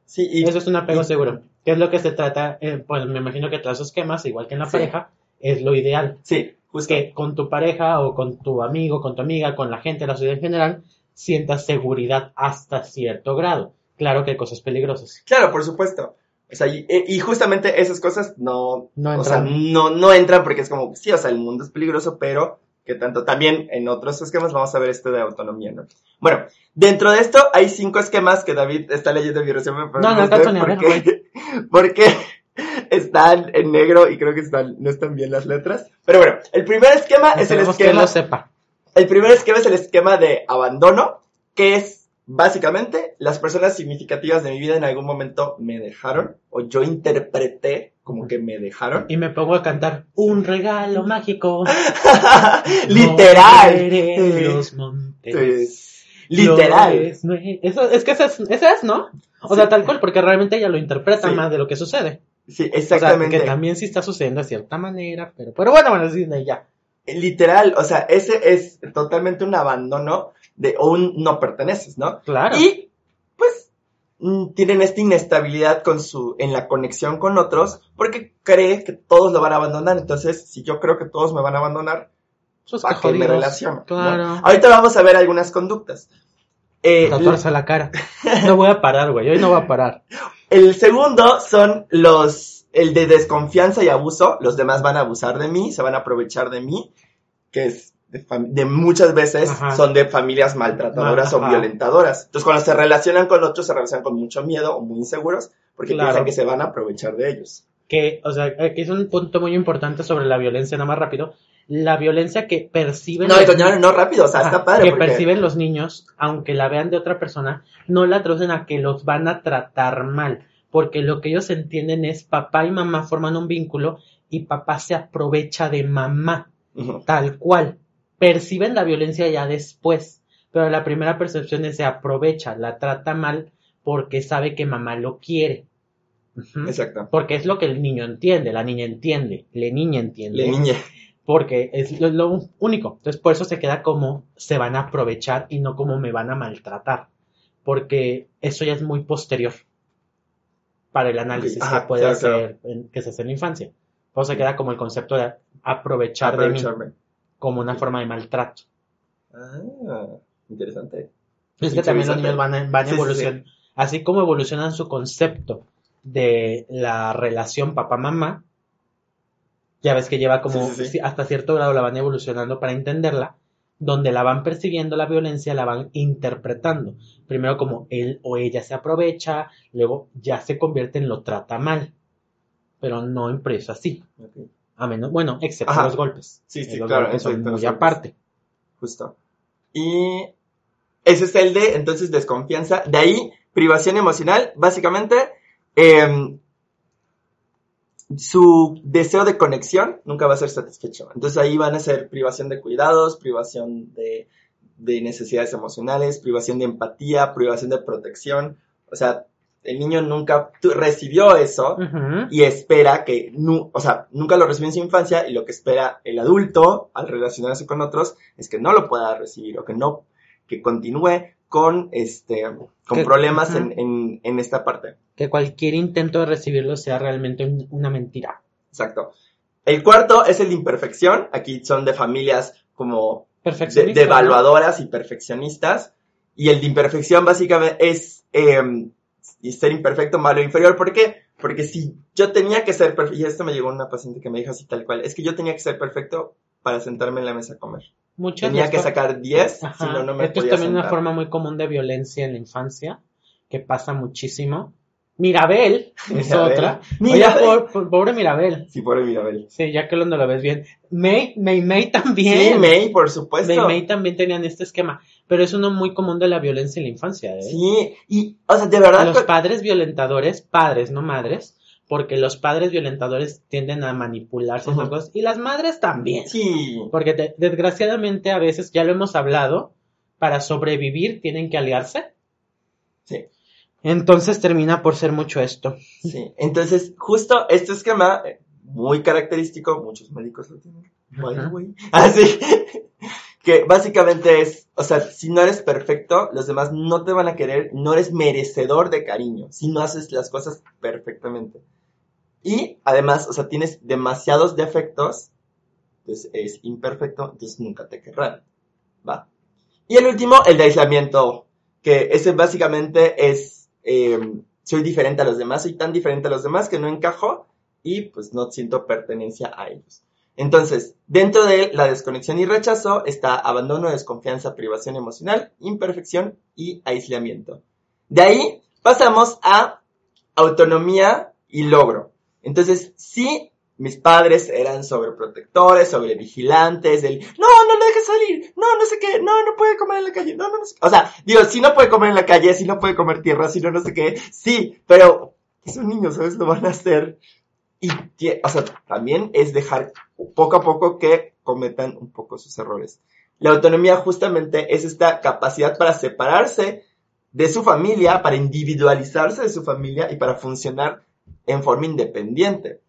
sí, y Eso es un apego y- seguro. ¿Qué es lo que se trata? Eh, pues me imagino que todos esos esquemas, igual que en la Sí. pareja, es lo ideal. sí, justo. Que con tu pareja o con tu amigo, con tu amiga, con la gente de la sociedad en general, sientas seguridad hasta cierto grado. Claro que hay cosas peligrosas. Claro, por supuesto. O sea, y, y justamente esas cosas no, No o sea, entran. no, no entran porque es como, sí, o sea, el mundo es peligroso, pero que tanto también en otros esquemas vamos a ver este de autonomía, ¿no? Bueno, dentro de esto hay cinco esquemas que David está leyendo en mi resumen, No, no sé alcanzo ni a por ver, qué- porque están en negro y creo que están, no están bien las letras. Pero bueno, el primer esquema es el Esperemos que esquema lo sepa. el primer esquema es el esquema de abandono, que es básicamente las personas significativas de mi vida en algún momento me dejaron, o yo interpreté como que me dejaron. Y me pongo a cantar un regalo mágico. Literal. Los montes. Literal. Nue- Eso, es que ese es, ese es, ¿no? O sea, tal cual, porque realmente ella lo interpreta Sí. más de lo que sucede. Sí, O sea, exactamente. que también sí está sucediendo de cierta manera, pero, pero bueno, bueno, de ya. Literal, o sea, ese es totalmente un abandono de, o un no perteneces, ¿no? Claro. Y, tienen esta inestabilidad con su, en la conexión con otros, porque cree que todos lo van a abandonar. Entonces, si yo creo que todos me van a abandonar, Sus ¿para qué me relaciono? Ahorita vamos a ver algunas conductas. Eh, Tatuarse la cara. No voy a parar, güey. Hoy no voy a parar. el segundo son los, el de desconfianza y abuso. Los demás van a abusar de mí, se van a aprovechar de mí, que es de, muchas veces Ajá. son de familias maltratadoras o violentadoras. Entonces, cuando se relacionan con otros, se relacionan con mucho miedo o muy inseguros, porque Claro. piensan que se van a aprovechar de ellos. Que, o sea, aquí es un punto muy importante sobre la violencia, nada más rápido. La violencia que perciben. No, los no, no rápido, o sea, Ajá, está padre. que porque- perciben los niños, aunque la vean de otra persona, no la traducen a que los van a tratar mal, porque lo que ellos entienden es papá y mamá forman un vínculo y papá se aprovecha de mamá, tal cual. Perciben la violencia ya después, pero la primera percepción es se aprovecha, la trata mal porque sabe que mamá lo quiere. Exacto. Porque es lo que el niño entiende, la niña entiende, la niña entiende Le niñe. porque es lo, lo único. Entonces, por eso se queda como se van a aprovechar y no como me van a maltratar, porque eso ya es muy posterior para el análisis ajá, que puede claro, hacer, en- que se hace en la infancia. Por eso se queda como el concepto de aprovechar de mí Aprovecharme. Como una forma de maltrato. Ah, interesante. Es que también los niños van, a- van Sí, sí, sí. evolucionando. Así como evolucionan su concepto de la relación papá-mamá, ya ves que lleva como hasta cierto grado la van evolucionando para entenderla, donde la van persiguiendo la violencia, la van interpretando. Primero como él o ella se aprovecha, luego ya se convierte en lo trata mal, pero no impreso así. A menos, bueno, excepto Ajá. los golpes. Sí, sí, Eh, los claro, golpes son excepto los muy golpes. aparte. Justo. Y ese es el de, entonces, desconfianza. De ahí, privación emocional, básicamente, em, su deseo de conexión nunca va a ser satisfecho. Entonces ahí van a ser privación de cuidados, privación de, de necesidades emocionales, privación de empatía, privación de protección. O sea, el niño nunca recibió eso y espera que, nu- o sea, nunca lo recibió en su infancia y lo que espera el adulto al relacionarse con otros es que no lo pueda recibir o que no, que continúe con este, con Que- problemas en, en, en esta parte. Que cualquier intento de recibirlo sea realmente un- una mentira. Exacto. El cuarto es el de imperfección. Aquí son de familias como de, de y perfeccionistas. Y el de imperfección básicamente es eh, y ser imperfecto, malo, inferior. ¿Por qué? Porque si yo tenía que ser perfecto, y esto me llegó una paciente que me dijo así tal cual, es que yo tenía que ser perfecto para sentarme en la mesa a comer. Muchas Tenía que sacar 10, Ajá. si no, no me Esto es podía también una sentar. forma muy común de violencia en la infancia, que pasa muchísimo. Mirabel es Mirabel. otra. Mirabel. Oye, pobre Mirabel. Sí, pobre Mirabel. Sí, ya que lo lo ves bien. May, May, May también. Sí, May, por supuesto. May, May también tenían este esquema. Pero es uno muy común de la violencia en la infancia, ¿eh? Sí, y, o sea, de verdad, Los padres violentadores, padres, no madres, porque los padres violentadores tienden a manipularse esas Ujú. cosas, y las madres también. sí, Porque de- desgraciadamente a veces, ya lo hemos hablado, para sobrevivir tienen que aliarse. sí. Entonces termina por ser mucho esto. Sí, entonces justo este esquema, eh, muy característico, muchos médicos lo tienen, by the way. Así, que básicamente es, o sea, si no eres perfecto, los demás no te van a querer, no eres merecedor de cariño, si no haces las cosas perfectamente. Y además, o sea, tienes demasiados defectos, entonces es imperfecto, entonces nunca te querrán. ¿Va? Y el último, el de aislamiento, que ese básicamente es, eh, soy diferente a los demás, soy tan diferente a los demás que no encajo y pues no siento pertenencia a ellos. Entonces, dentro de la desconexión y rechazo está abandono, desconfianza, privación emocional, imperfección y aislamiento. De ahí pasamos a autonomía y logro. Entonces, sí, mis padres eran sobreprotectores, sobrevigilantes, del, no, no lo dejes salir, no, no sé qué, no, no puede comer en la calle, no, no, no sé qué. O sea, digo, si no puede comer en la calle, si no puede comer tierra, si no, no sé qué, sí, pero es un niño, ¿sabes? Lo van a hacer. Y, o sea, también es dejar poco a poco que cometan un poco sus errores. La autonomía justamente es esta capacidad para separarse de su familia, para individualizarse de su familia y para funcionar en forma independiente.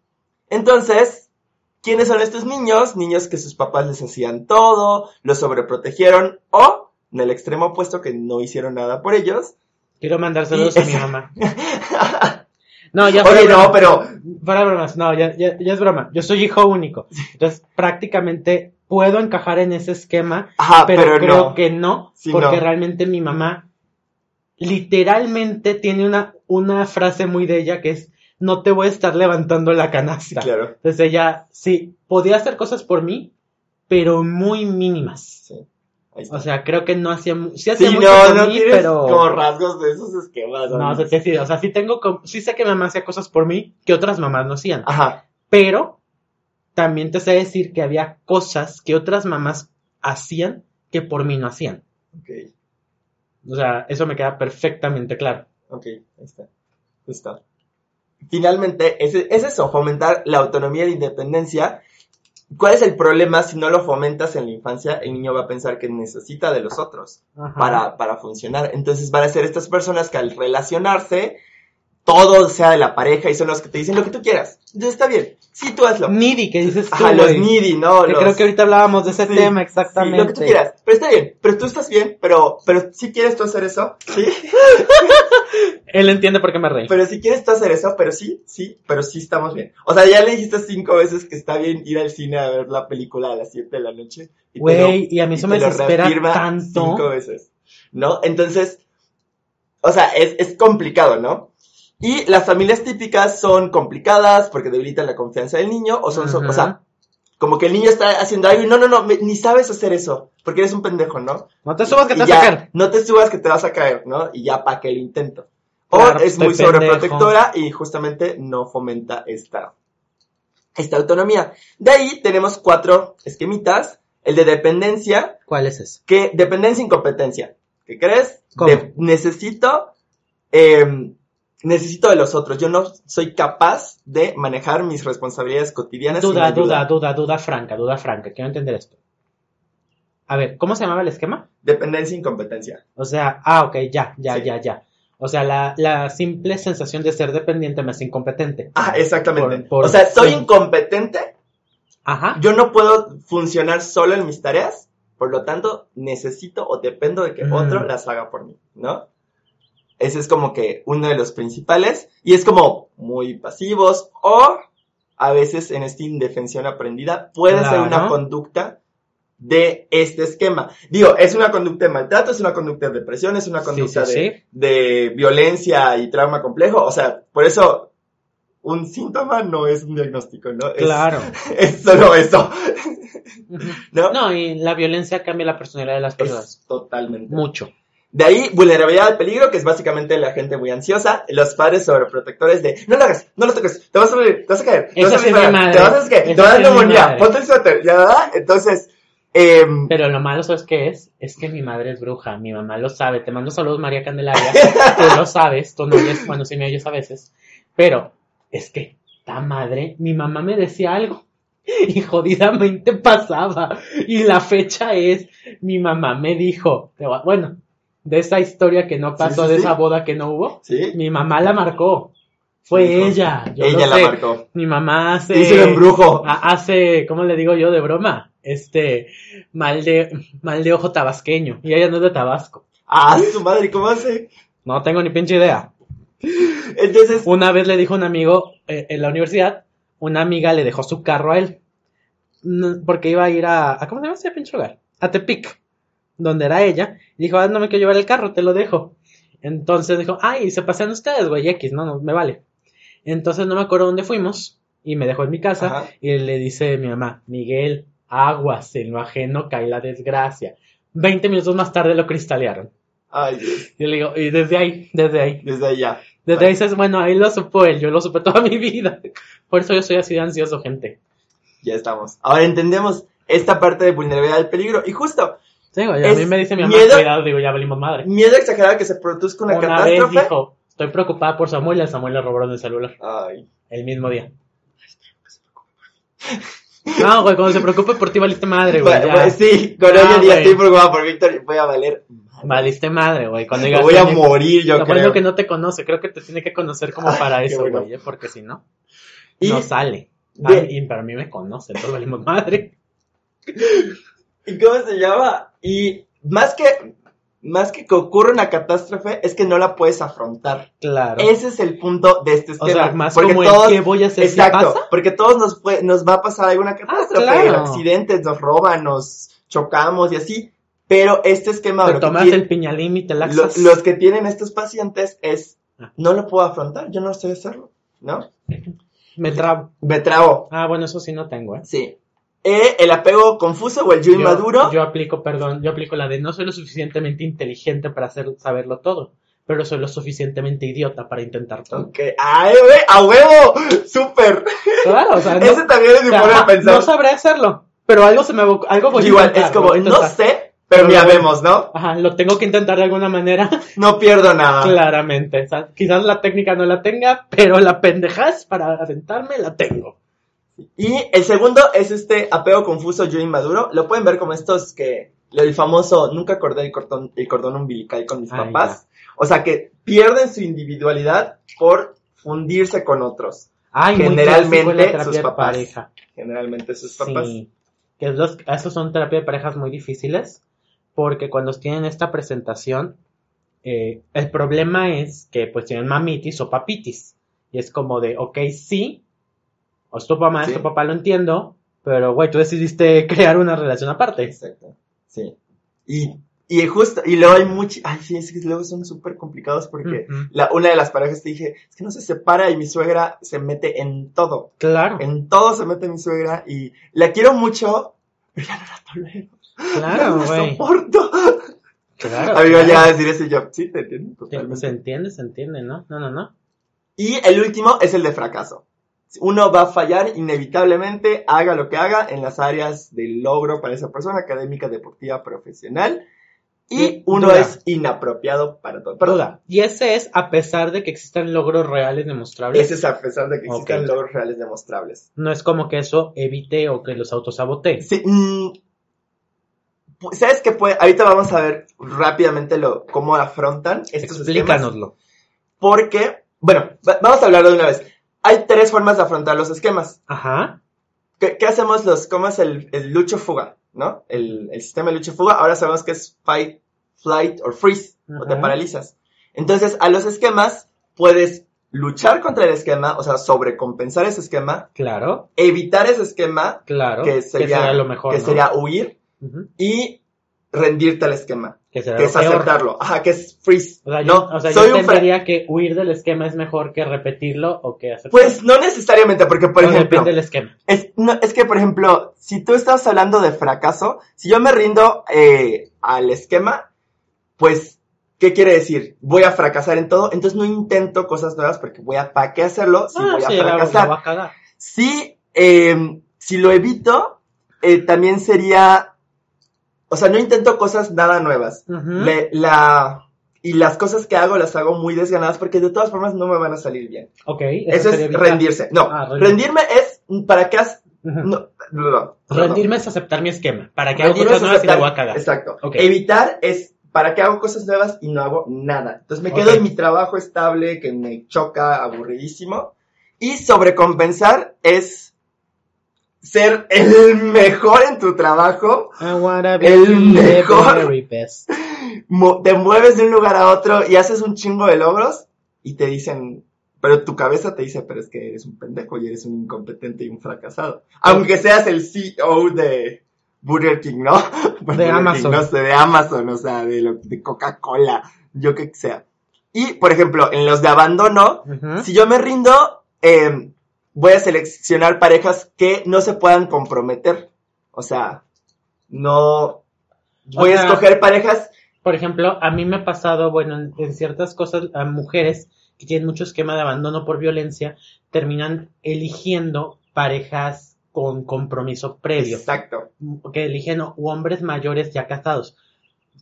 Entonces, ¿quiénes son estos niños? Niños que sus papás les hacían todo, los sobreprotegieron o, en el extremo opuesto, que no hicieron nada por ellos. Quiero mandar saludos Y- a mi mamá. No, ya Oye, no, broma. pero Fuera bromas, no, ya, ya, ya es broma. Yo soy hijo único. Entonces, prácticamente puedo encajar en ese esquema, Ajá, pero, pero, creo no. que no, Sí, porque no. realmente mi mamá literalmente tiene una, una frase muy de ella que es, no te voy a estar levantando la Sí, canasta. claro. Entonces ella, sí, podía hacer cosas por mí, pero muy mínimas. Sí. O sea, creo que no hacía, sí hacía sí, mucho no, no mí, tienes pero... como rasgos de esos esquemas. No, o sea, ¿sabes? que sí, o sea, sí tengo, com- sí sé que mi mamá hacía cosas por mí que otras mamás no hacían. Ajá. Pero también te sé decir que había cosas que otras mamás hacían que por mí no hacían. Ok, O sea, eso me queda perfectamente claro. ok, ahí está. Finalmente, es, es eso, fomentar la autonomía y la independencia. ¿Cuál es el problema si no lo fomentas en la infancia? El niño va a pensar que necesita de los otros. Para, para funcionar. Entonces van a ser estas personas que al relacionarse, todo sea de la pareja y son los que te dicen lo que tú quieras. Entonces está bien. Sí, tú hazlo. Needy, que dices tú, Ajá, los needy, ¿no? Que Los- creo que ahorita hablábamos de ese Sí, tema sí, exactamente. lo que tú quieras. Pero está bien. Pero tú estás bien. Pero, pero si quieres tú hacer eso, sí. Él entiende por qué me reí. Pero si quieres tú hacer eso, pero sí, sí, pero sí estamos bien. O sea, ya le dijiste cinco veces que está bien ir al cine a ver la película a las 7 de la noche. y Güey, lo- y a mí y eso me desespera tanto. Cinco veces. ¿no? Entonces, o sea, es, es complicado, ¿no? Y las familias típicas son complicadas porque debilitan la confianza del niño o son, o sea, como que el niño está haciendo algo y no, no, no, me- ni sabes hacer eso porque eres un pendejo, ¿no? No te subas que te vas ya, a caer. No te subas que te vas a caer, ¿no? Y ya para que lo intento. O Claro, es muy sobreprotectora y justamente no fomenta esta, esta autonomía. De ahí tenemos cuatro esquemitas. El de dependencia, ¿Cuál es ese? que dependencia e incompetencia. ¿Qué crees? ¿Cómo? De- necesito, em, necesito de los otros. Yo no soy capaz de manejar mis responsabilidades cotidianas. Duda, duda, duda, duda franca, duda franca. Quiero entender esto. A ver, ¿cómo se llamaba el esquema? Dependencia e incompetencia. O sea, ah, ok, ya, ya, Sí. ya, ya. O sea, la, la simple sensación de ser dependiente me hace incompetente. Ah, exactamente. Por- por- o sea, soy sí. incompetente Ajá. yo no puedo funcionar solo en mis tareas, por lo tanto, necesito o dependo de que Mm. otro las haga por mí, ¿no? Ese es como que uno de los principales, y es como muy pasivos, o a veces en esta indefensión aprendida puede ser una conducta de este esquema. Digo, es una conducta de maltrato, es una conducta de depresión, es una conducta sí, de, sí. de violencia y trauma complejo, o sea, por eso un síntoma no es un diagnóstico, ¿no? Es- Claro. es solo eso. ¿no? No, y la violencia cambia la personalidad de las personas. Es totalmente. Mucho. De ahí, vulnerabilidad al peligro, que es básicamente la gente muy ansiosa, los padres sobreprotectores de, no lo hagas, no lo toques, te vas a morir, te vas a caer, te vas a disparar, te vas a qué, te vas a neumonía, ponte el suéter, ya, ¿verdad? Entonces, em, Pero lo malo, ¿sabes qué es? Es que mi madre es bruja, mi mamá lo sabe. Te mando saludos, María Candelaria. tú lo sabes, tú no oyes, bueno, sí me oyes a veces. Pero es que, ta madre, mi mamá me decía algo y jodidamente pasaba. Y la fecha es, mi mamá me dijo, bueno, de esa historia que no pasó, sí, de sí. esa boda que no hubo, ¿sí? mi mamá la marcó. Fue ella. yo Ella la sé. marcó. Mi mamá hace. Hizo el embrujo. ha- Hace, ¿cómo le digo yo de broma? Este, mal de, mal de ojo tabasqueño. Y ella no es de Tabasco. Ah, su madre, ¿cómo hace? No tengo ni pinche idea. Entonces, Una vez le dijo un amigo eh, en la universidad, una amiga le dejó su carro a él. Porque iba a ir a, a ¿cómo se llama ese pinche lugar? A Tepic, donde era ella. Y dijo, ah, no me quiero llevar el carro, te lo dejo. Entonces dijo, ay, se pasean ustedes, güey, X, no, no, me vale. Entonces no me acuerdo dónde fuimos y me dejó en mi casa Ajá. y le dice mi mamá, Miguel, aguas, en lo ajeno cae la desgracia. Veinte minutos más tarde lo cristalearon. ay, Dios, Y le digo, y desde ahí, desde ahí. desde allá. Desde ahí dices, bueno, ahí lo supo él, yo lo supe toda mi vida. Por eso yo soy así de ansioso, gente. Ya estamos. Ahora entendemos esta parte de vulnerabilidad al peligro. Y justo, Sí, güey, a mí me dice mi mamá, miedo- cuidado, digo, ya valimos madre. miedo exagerado que se produzca una, Una vez catástrofe. dijo, estoy preocupada por Samuel y a Samuel le robaron el celular. Ay, El mismo día. No, güey, cuando se preocupe por ti valiste madre, güey. Bueno, pues sí, con hoy en día estoy preocupado por Víctor voy a valer. Valiste madre, güey. Cuando digas, voy a "Oye, morir, yo lo creo. bueno que no te conoce, creo que te tiene que conocer como Ay, para eso, bueno. güey, ¿eh? porque si no, Y- no sale. de- Ah, y para mí me conoce, entonces valimos madre. ¿Y cómo se llama? Y más que, más que que ocurra una catástrofe, es que no la puedes afrontar. Claro. Ese es el punto de este o esquema. sea, más porque como todos, el que voy a hacer exacto, pasa. porque todos nos, fue- nos va a pasar alguna catástrofe, claro. accidentes, nos roban, nos chocamos y así. Pero este esquema, Te tomas tiene- el piñalín y te lo- laxas. los que tienen estos pacientes es, Ah. no lo puedo afrontar, yo no sé hacerlo, ¿no? Me trabo. Me trabo. Ah, bueno, eso sí no tengo, ¿eh? Sí. Eh, el apego confuso o el yo inmaduro. Yo aplico, perdón, yo aplico la de no soy lo suficientemente inteligente para hacer, saberlo todo, pero soy lo suficientemente idiota para intentar todo. Ok. ¡Ay, güey! ¡A huevo! ¡Súper! Claro, o sea, no, Ese también es mi forma de pensar. no sabré hacerlo, pero algo se me algo voy a Igual, intentar, es como, a no sé, pero Pero ya lo vemos, ¿no? Ajá, lo tengo que intentar de alguna manera, No pierdo nada. claramente. O sea, quizás la técnica no la tenga, pero la pendejaz para aventarme la tengo. Y el segundo es este apego confuso yo inmaduro. Lo pueden ver como estos que, el famoso, nunca acordé el cordón, el cordón umbilical con mis Ay, papás. O sea, que pierden su individualidad por fundirse con otros. Ay, Generalmente sus papás. pareja. Generalmente sus papás. Sí, que los, esos son terapias de parejas muy difíciles porque cuando tienen esta presentación, eh, el problema es que pues tienen mamitis o papitis. Y es como de, ok, sí, o es tu mamá, es Sí. tu papá, lo entiendo, pero güey, tú decidiste crear una relación aparte. Exacto. Sí. Y Y justo, y luego hay mucho, ay, sí, es que luego son súper complicados porque la, una de las parejas te dije, es que no se separa y mi suegra se mete en todo. Claro, En todo se mete mi suegra y la quiero mucho, pero ya no la tolero. claro, no la güey. soporto. Claro. Amigo, claro. ya decir eso yo, sí, te entiendo totalmente. Se entiende, se entiende, ¿no? No, no, no. Y el último es el de fracaso. Uno va a fallar inevitablemente, haga lo que haga, en las áreas del logro para esa persona, académica, deportiva, profesional. Y Y uno duda. es inapropiado para todo. Perdón. Y ese es a pesar de que existan logros reales demostrables. ese es a pesar de que existan logros reales demostrables. No es como que eso evite o que los autosabotee. Sí, mm, ¿Sabes qué puede? Ahorita vamos a ver rápidamente lo, cómo afrontan estos esquemas. Explícanoslo. Porque, bueno, va- vamos a hablarlo de una vez. Hay tres formas de afrontar los esquemas. Ajá. ¿Qué, qué hacemos los, cómo es el, el lucho-fuga, ¿no? El, el sistema de lucho-fuga, ahora sabemos que es fight, flight or freeze, o te paralizas. Entonces, a los esquemas puedes luchar contra el esquema, o sea, sobrecompensar ese esquema, Claro, evitar ese esquema, claro. que sería, lo mejor. que ¿no? sería huir, y rendirte al esquema, Que es peor. aceptarlo. Ajá, que es freeze. O sea, no, yo, o sea, soy yo entendería que huir del esquema es mejor que repetirlo o que aceptarlo. Pues no necesariamente, porque por O ejemplo, depende del esquema. Es, no, es que, por ejemplo, si tú estás hablando de fracaso, si yo me rindo eh, al esquema, pues, ¿qué quiere decir? Voy a fracasar en todo, entonces no intento cosas nuevas porque voy a, ¿para qué hacerlo si Ah, voy a sí, la- la fracasar? voy a cagar. Si, eh, si lo evito, eh, también sería, o sea, no intento cosas nada nuevas. Le- la, y las cosas que hago las hago muy desganadas porque de todas formas no me van a salir bien. Ok, Eso es evitar. rendirse. No, Ah, rendir. rendirme es para qué has... No, no, no, Rendirme es aceptar mi esquema. Para que hago cosas nuevas y la aceptar- voy a cagar. Exacto. Ok. Evitar es para qué hago cosas nuevas y no hago nada. Entonces me quedo en mi trabajo estable que me choca, aburridísimo. Y sobrecompensar es ser el mejor en tu trabajo. I wanna be El the mejor. very best. Te mueves de un lugar a otro y haces un chingo de logros y te dicen, pero tu cabeza te dice, pero es que eres un pendejo y eres un incompetente y un fracasado. Aunque seas el CEO de Burger King, ¿no? King, Amazon. no sé, de Amazon, o sea, de, lo- de Coca-Cola, yo que sea. Y, por ejemplo, en los de abandono, si yo me rindo, eh, voy a seleccionar parejas que no se puedan comprometer. O sea, no... Voy a sea, escoger parejas Por ejemplo, a mí me ha pasado, bueno, en, en ciertas cosas, a mujeres que tienen mucho esquema de abandono por violencia, terminan eligiendo parejas con compromiso previo, Exacto. que eligen u hombres mayores ya casados.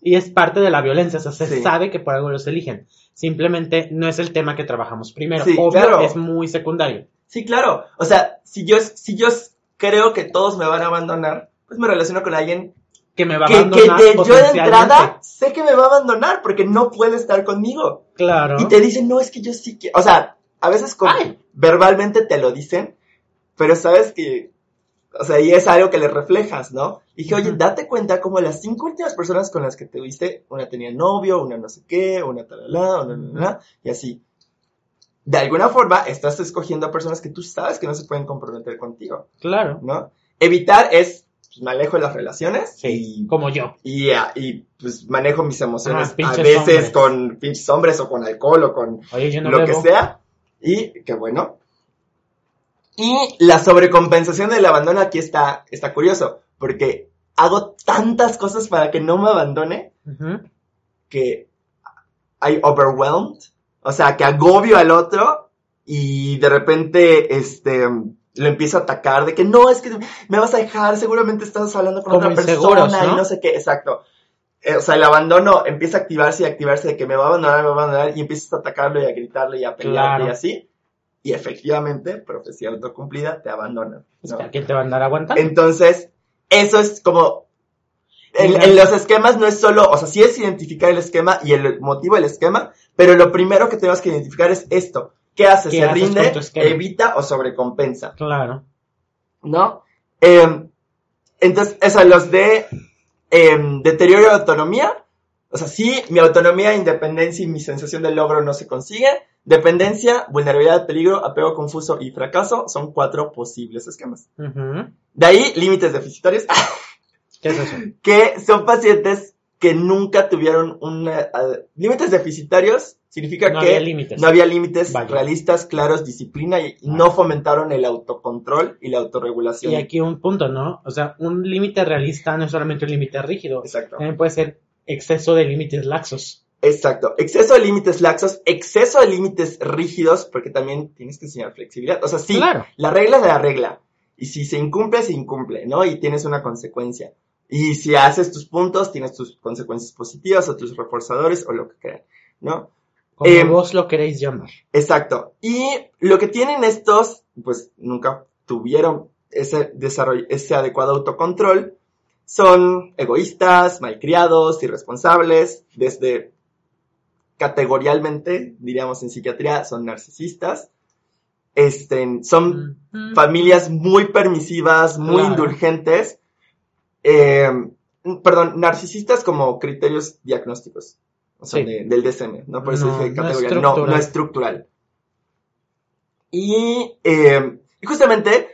Y es parte de la violencia, o sea, se Sí. sabe que por algo los eligen. Simplemente no es el tema que trabajamos primero. Sí, Obvio, claro. es muy secundario. Sí, claro. O sea, si yo, si yo creo que todos me van a abandonar, pues me relaciono con alguien Que me va a que, que abandonar de- yo de entrada sé que me va a abandonar porque no puede estar conmigo. Claro. Y te dicen, no, es que yo sí quiero. O sea, a veces con- verbalmente te lo dicen, pero sabes que, o sea, y es algo que le reflejas, ¿no? Y dije, oye, date cuenta como las cinco últimas personas con las que te viste, una tenía novio, una no sé qué, una talala, una, na, na, na, y así. De alguna forma, estás escogiendo a personas que tú sabes que no se pueden comprometer contigo, Claro. ¿no? Evitar es, pues, me alejo de las relaciones Sí, y como yo. y, ah, y, pues manejo mis emociones Ah, a veces hombres. con pinches hombres o con alcohol o con Oye, yo no lo bebo. que sea. Y qué bueno. Y la sobrecompensación del abandono aquí está, está curioso, porque hago tantas cosas para que no me abandone que hay overwhelmed, o sea, que agobio al otro y de repente, este, lo empiezo a atacar de que no, es que me vas a dejar, seguramente estás hablando con Como otra persona y ¿no? sé qué, exacto. Eh, o sea, el abandono empieza a activarse y activarse de que me va a abandonar, me va a abandonar y empiezas a atacarlo y a gritarle y a pelearle Claro. y así. Y efectivamente, profecía autocumplida, te abandonan. Pues, ¿no? ¿a ¿Quién te va a andar aguantando? Entonces, eso es como. En, los esquemas no es solo, o sea, sí es identificar el esquema y el motivo del esquema, pero lo primero que tenemos que identificar es esto. ¿Qué hace? ¿Qué ¿Se haces rinde, evita o sobrecompensa? Claro. ¿No? Eh, entonces, eso, los de eh, deterioro de autonomía, o sea, sí, mi autonomía, independencia y mi sensación de logro no se consigue. Dependencia, vulnerabilidad, peligro, apego confuso y fracaso son cuatro posibles esquemas. De ahí, límites deficitarios. ¿Qué es eso? que son pacientes que nunca tuvieron eh, límites deficitarios significa No que había límites. no había límites Vaya. realistas, claros, disciplina y no fomentaron el autocontrol y la autorregulación. Y aquí un punto, ¿no? O sea, un límite realista no es solamente un límite rígido. Exacto. También puede ser exceso de límites laxos. Exacto. Exceso de límites laxos, exceso de límites rígidos, porque también tienes que enseñar flexibilidad. O sea, sí, Claro. la regla es la regla. Y si se incumple, se incumple, ¿no? Y tienes una consecuencia. Y si haces tus puntos, tienes tus consecuencias positivas o tus reforzadores o lo que crean, ¿no? Como Eh, vos lo queréis llamar. Exacto. Y lo que tienen estos, pues nunca tuvieron ese desarrollo, ese adecuado autocontrol, son egoístas, malcriados, irresponsables, desde categorialmente, diríamos en psiquiatría, son narcisistas, este, son Mm. familias muy permisivas, muy Claro. indulgentes, eh, perdón, narcisistas como criterios diagnósticos, o sea, Sí. de- del DSM, ¿no? Por eso No, dije no categorial, no, estructural. no estructural. Y, eh, y justamente,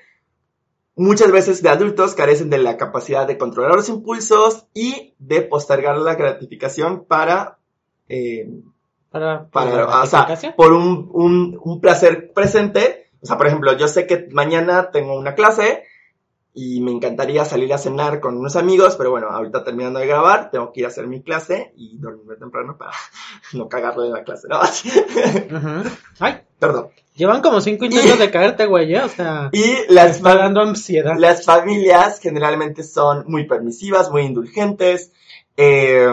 muchas veces de adultos carecen de la capacidad de controlar los impulsos y de postergar la gratificación para eh, Para, para, para o sea, por un, un, un placer presente. O sea, por ejemplo, yo sé que mañana tengo una clase y me encantaría salir a cenar con unos amigos, pero bueno, ahorita terminando de grabar, tengo que ir a hacer mi clase y dormirme temprano para no cagarle en la clase, ¿no? Ujú. Ay, Perdón. llevan como cinco intentos de caerte, güey, ¿eh? O sea, Y las, está dando ansiedad. las familias generalmente son muy permisivas, muy indulgentes, eh,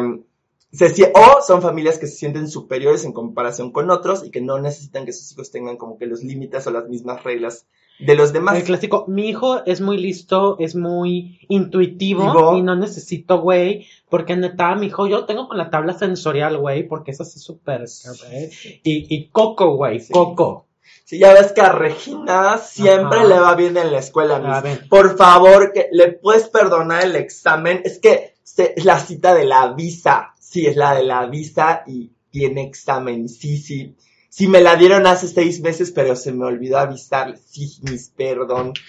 se sie- o son familias que se sienten superiores en comparación con otros y que no necesitan que sus hijos tengan como que los límites o las mismas reglas de los demás. El clásico, mi hijo es muy listo, es muy intuitivo Digo- y no necesito, güey, porque neta, mi hijo, yo lo tengo con la tabla sensorial, güey, porque es así súper, güey. Y, y Coco, güey, Sí. Coco. Si ya ves que a Regina siempre Ajá. le va bien en la escuela, ver. Por favor, que le puedes perdonar el examen. Es que se- es la cita de la visa. Sí, es la de la visa y tiene examen. Sí, sí. Sí, me la dieron hace seis meses, pero se me olvidó avisarle. Sí, mis perdón.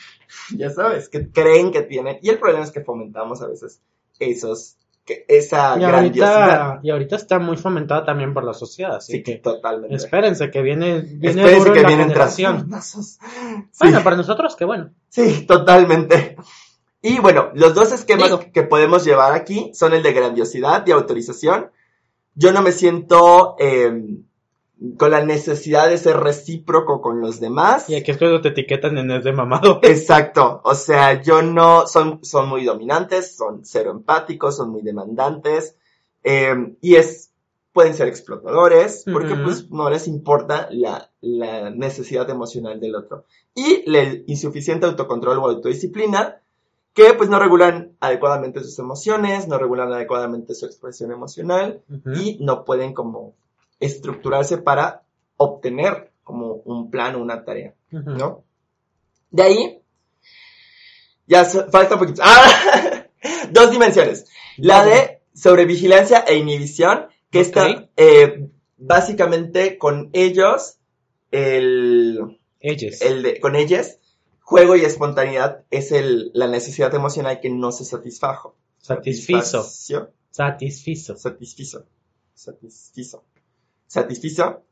Ya sabes, que creen que tienen. Y el problema es que fomentamos a veces esos, que, esa Y grandiosidad. ahorita, y ahorita está muy fomentada también por la sociedad, así Sí, que totalmente. espérense que viene, viene Espérense duro que vienen generación. Sí. Bueno, para nosotros, que bueno. Sí, totalmente. Y bueno, los dos esquemas Digo. que podemos llevar aquí son el de grandiosidad y autorización. Yo no me siento eh, con la necesidad de ser recíproco con los demás. Y aquí es cuando te etiquetan en es de mamado. Exacto, o sea, yo no, son, son muy dominantes, son cero empáticos, son muy demandantes, eh, y es, pueden ser explotadores, porque pues no les importa la, la necesidad emocional del otro. Y el insuficiente autocontrol o autodisciplina, que pues no regulan adecuadamente sus emociones, no regulan adecuadamente su expresión emocional, y no pueden como estructurarse para obtener como un plan o una tarea. ¿no? De ahí, ya falta un poquito. ¡Ah! Dos dimensiones. La de sobrevigilancia e inhibición, que Ok. está eh, básicamente con ellos, el, Ellos. el de, con ellas, juego y espontaneidad es el, la necesidad emocional que no se satisfajo. Satisfizo. Satisfizo. Satisfizo. Satisfizo. Satisfizo.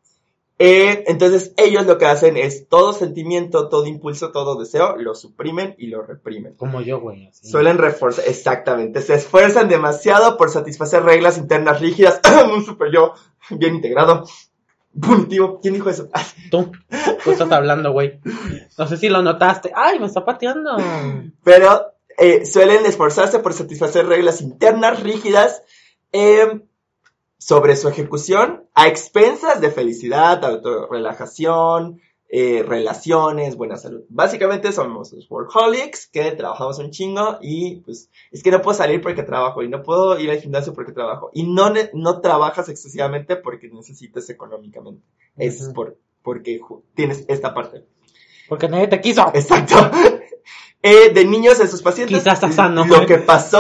Eh, entonces ellos lo que hacen es todo sentimiento, todo impulso, todo deseo, lo suprimen y lo reprimen. Como yo, güey. así. Suelen reforzar, exactamente, se esfuerzan demasiado por satisfacer reglas internas rígidas, un super yo, bien integrado, punitivo. ¿Quién dijo eso? Tú, tú estás hablando, güey. No sé si lo notaste. ¡Ay, me está pateando! Pero eh, suelen esforzarse por satisfacer reglas internas rígidas eh, sobre su ejecución a expensas de felicidad, autorrelajación, eh, relaciones, buena salud. Básicamente somos los workaholics que trabajamos un chingo y pues es que no puedo salir porque trabajo y no puedo ir al gimnasio porque trabajo y no, no trabajas excesivamente porque necesitas económicamente. Es Ujú. por, porque tienes esta parte. Porque nadie te quiso. Exacto. Eh, de niños en sus pacientes. Quizás está sano. Lo que pasó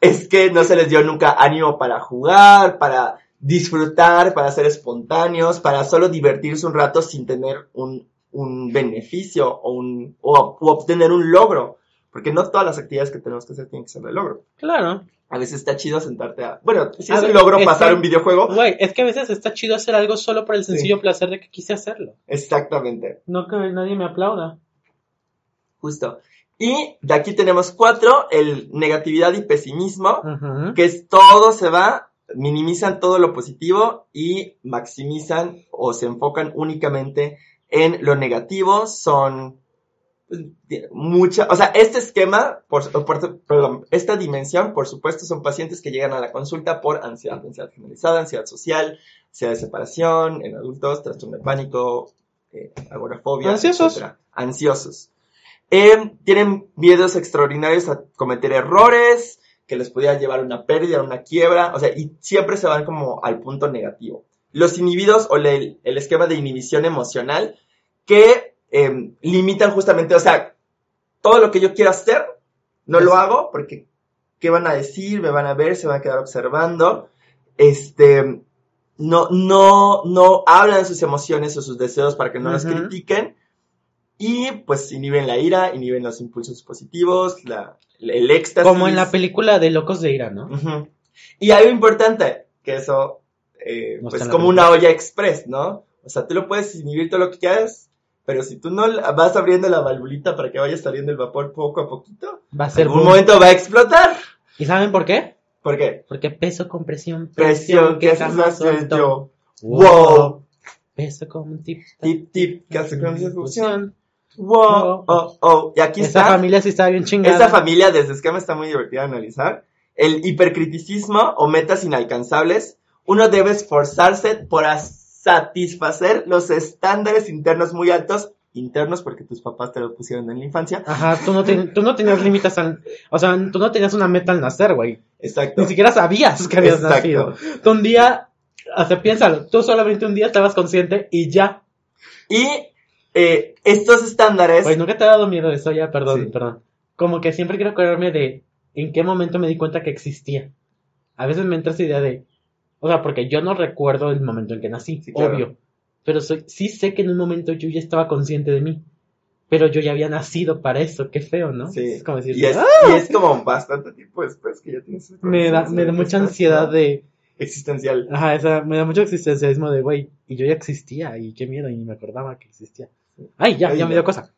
es que no se les dio nunca ánimo para jugar, para disfrutar, para ser espontáneos, para solo divertirse un rato sin tener un, un beneficio o, un, o, o obtener un logro. Porque no todas las actividades que tenemos que hacer tienen que ser de logro. Claro. A veces está chido sentarte a... Bueno, si es un logro pasar que- un videojuego. Güey, es que a veces está chido hacer algo solo por el sencillo placer de que quise hacerlo. Exactamente, No que nadie me aplauda. justo. Y de aquí tenemos cuatro, el negatividad y pesimismo, que es todo se va, minimizan todo lo positivo y maximizan o se enfocan únicamente en lo negativo, son pues, mucha, o sea, este esquema, por, perdón, esta dimensión, por supuesto, son pacientes que llegan a la consulta por ansiedad, ansiedad generalizada, ansiedad social, ansiedad de separación, en adultos, trastorno de pánico, eh, agorafobia, Ansiosos. etcétera. Ansiosos. Eh, tienen miedos extraordinarios a cometer errores, que les podía llevar a una pérdida, a una quiebra, o sea, y siempre se van como al punto negativo. Los inhibidos o el esquema de inhibición emocional que eh, limitan justamente, o sea, todo lo que yo quiero hacer, no lo hago porque ¿qué van a decir? Me van a ver, se van a quedar observando. Este, no, no, no hablan de sus emociones o sus deseos para que no Ujú. critiquen. Y pues inhiben la ira, inhiben los impulsos positivos, la, el éxtasis. Como en la película de Locos de Ira, ¿no? Y algo importante, que eso, eh, pues la como una olla express, ¿no? O sea, tú lo puedes inhibir todo lo que quieras, pero si tú no vas abriendo la valvulita para que vaya saliendo el vapor poco a poquito, Va a en ser algún boom. momento va a explotar. ¿Y saben por qué? ¿Por qué? Porque peso con presión, Presión que haces jamás yo. Wow. Wow. Peso como un tip. Tip, tip, que hace con esa fusión. Wow. Oh, oh. Y aquí Esa está. familia sí estaba bien chingada. Esta familia desde esquema está muy divertida de analizar. El hipercriticismo o metas inalcanzables. Uno debe esforzarse por satisfacer los estándares internos muy altos. Internos porque tus papás te lo pusieron en la infancia. Ajá, tú no, ten- tú no tenías límites al... O sea, tú no tenías una meta al nacer, güey. Exacto. Ni siquiera sabías que habías Exacto. nacido. Tú un día... Sea, piénsalo. Tú solamente un día estabas consciente y ya. Y eh, estos estándares. Güey, nunca te ha dado miedo eso ya, perdón, Sí. perdón. Como que siempre quiero acordarme de en qué momento me di cuenta que existía. A veces me entra esa idea de, o sea, porque yo no recuerdo el momento en que nací, Sí, claro. obvio. Pero soy, sí sé que en un momento yo ya estaba consciente de mí. Pero yo ya había nacido para eso, qué feo, ¿no? Sí. Es como decir, y, es, "Ah". y es como bastante tiempo después que ya tienes. me da, me da mucha ansiedad ¿no? de, Existencial. ajá, esa, me da mucho existencialismo de, güey, y yo ya existía, y qué miedo, y ni me acordaba que existía. Ay, ya, Ay, ya me dio cosa.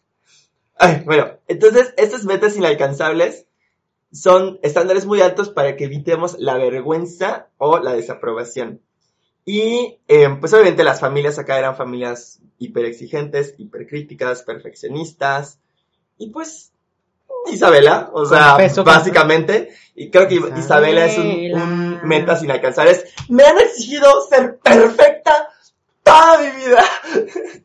Ay, bueno, entonces estas metas inalcanzables son estándares muy altos para que evitemos la vergüenza o la desaprobación. Y eh, pues obviamente las familias acá eran familias hiperexigentes, hipercríticas, perfeccionistas. Y pues Isabela, o sea, básicamente, y creo que Isabela. Isabela es un, un metas inalcanzables. Me han exigido ser perfecta toda mi vida.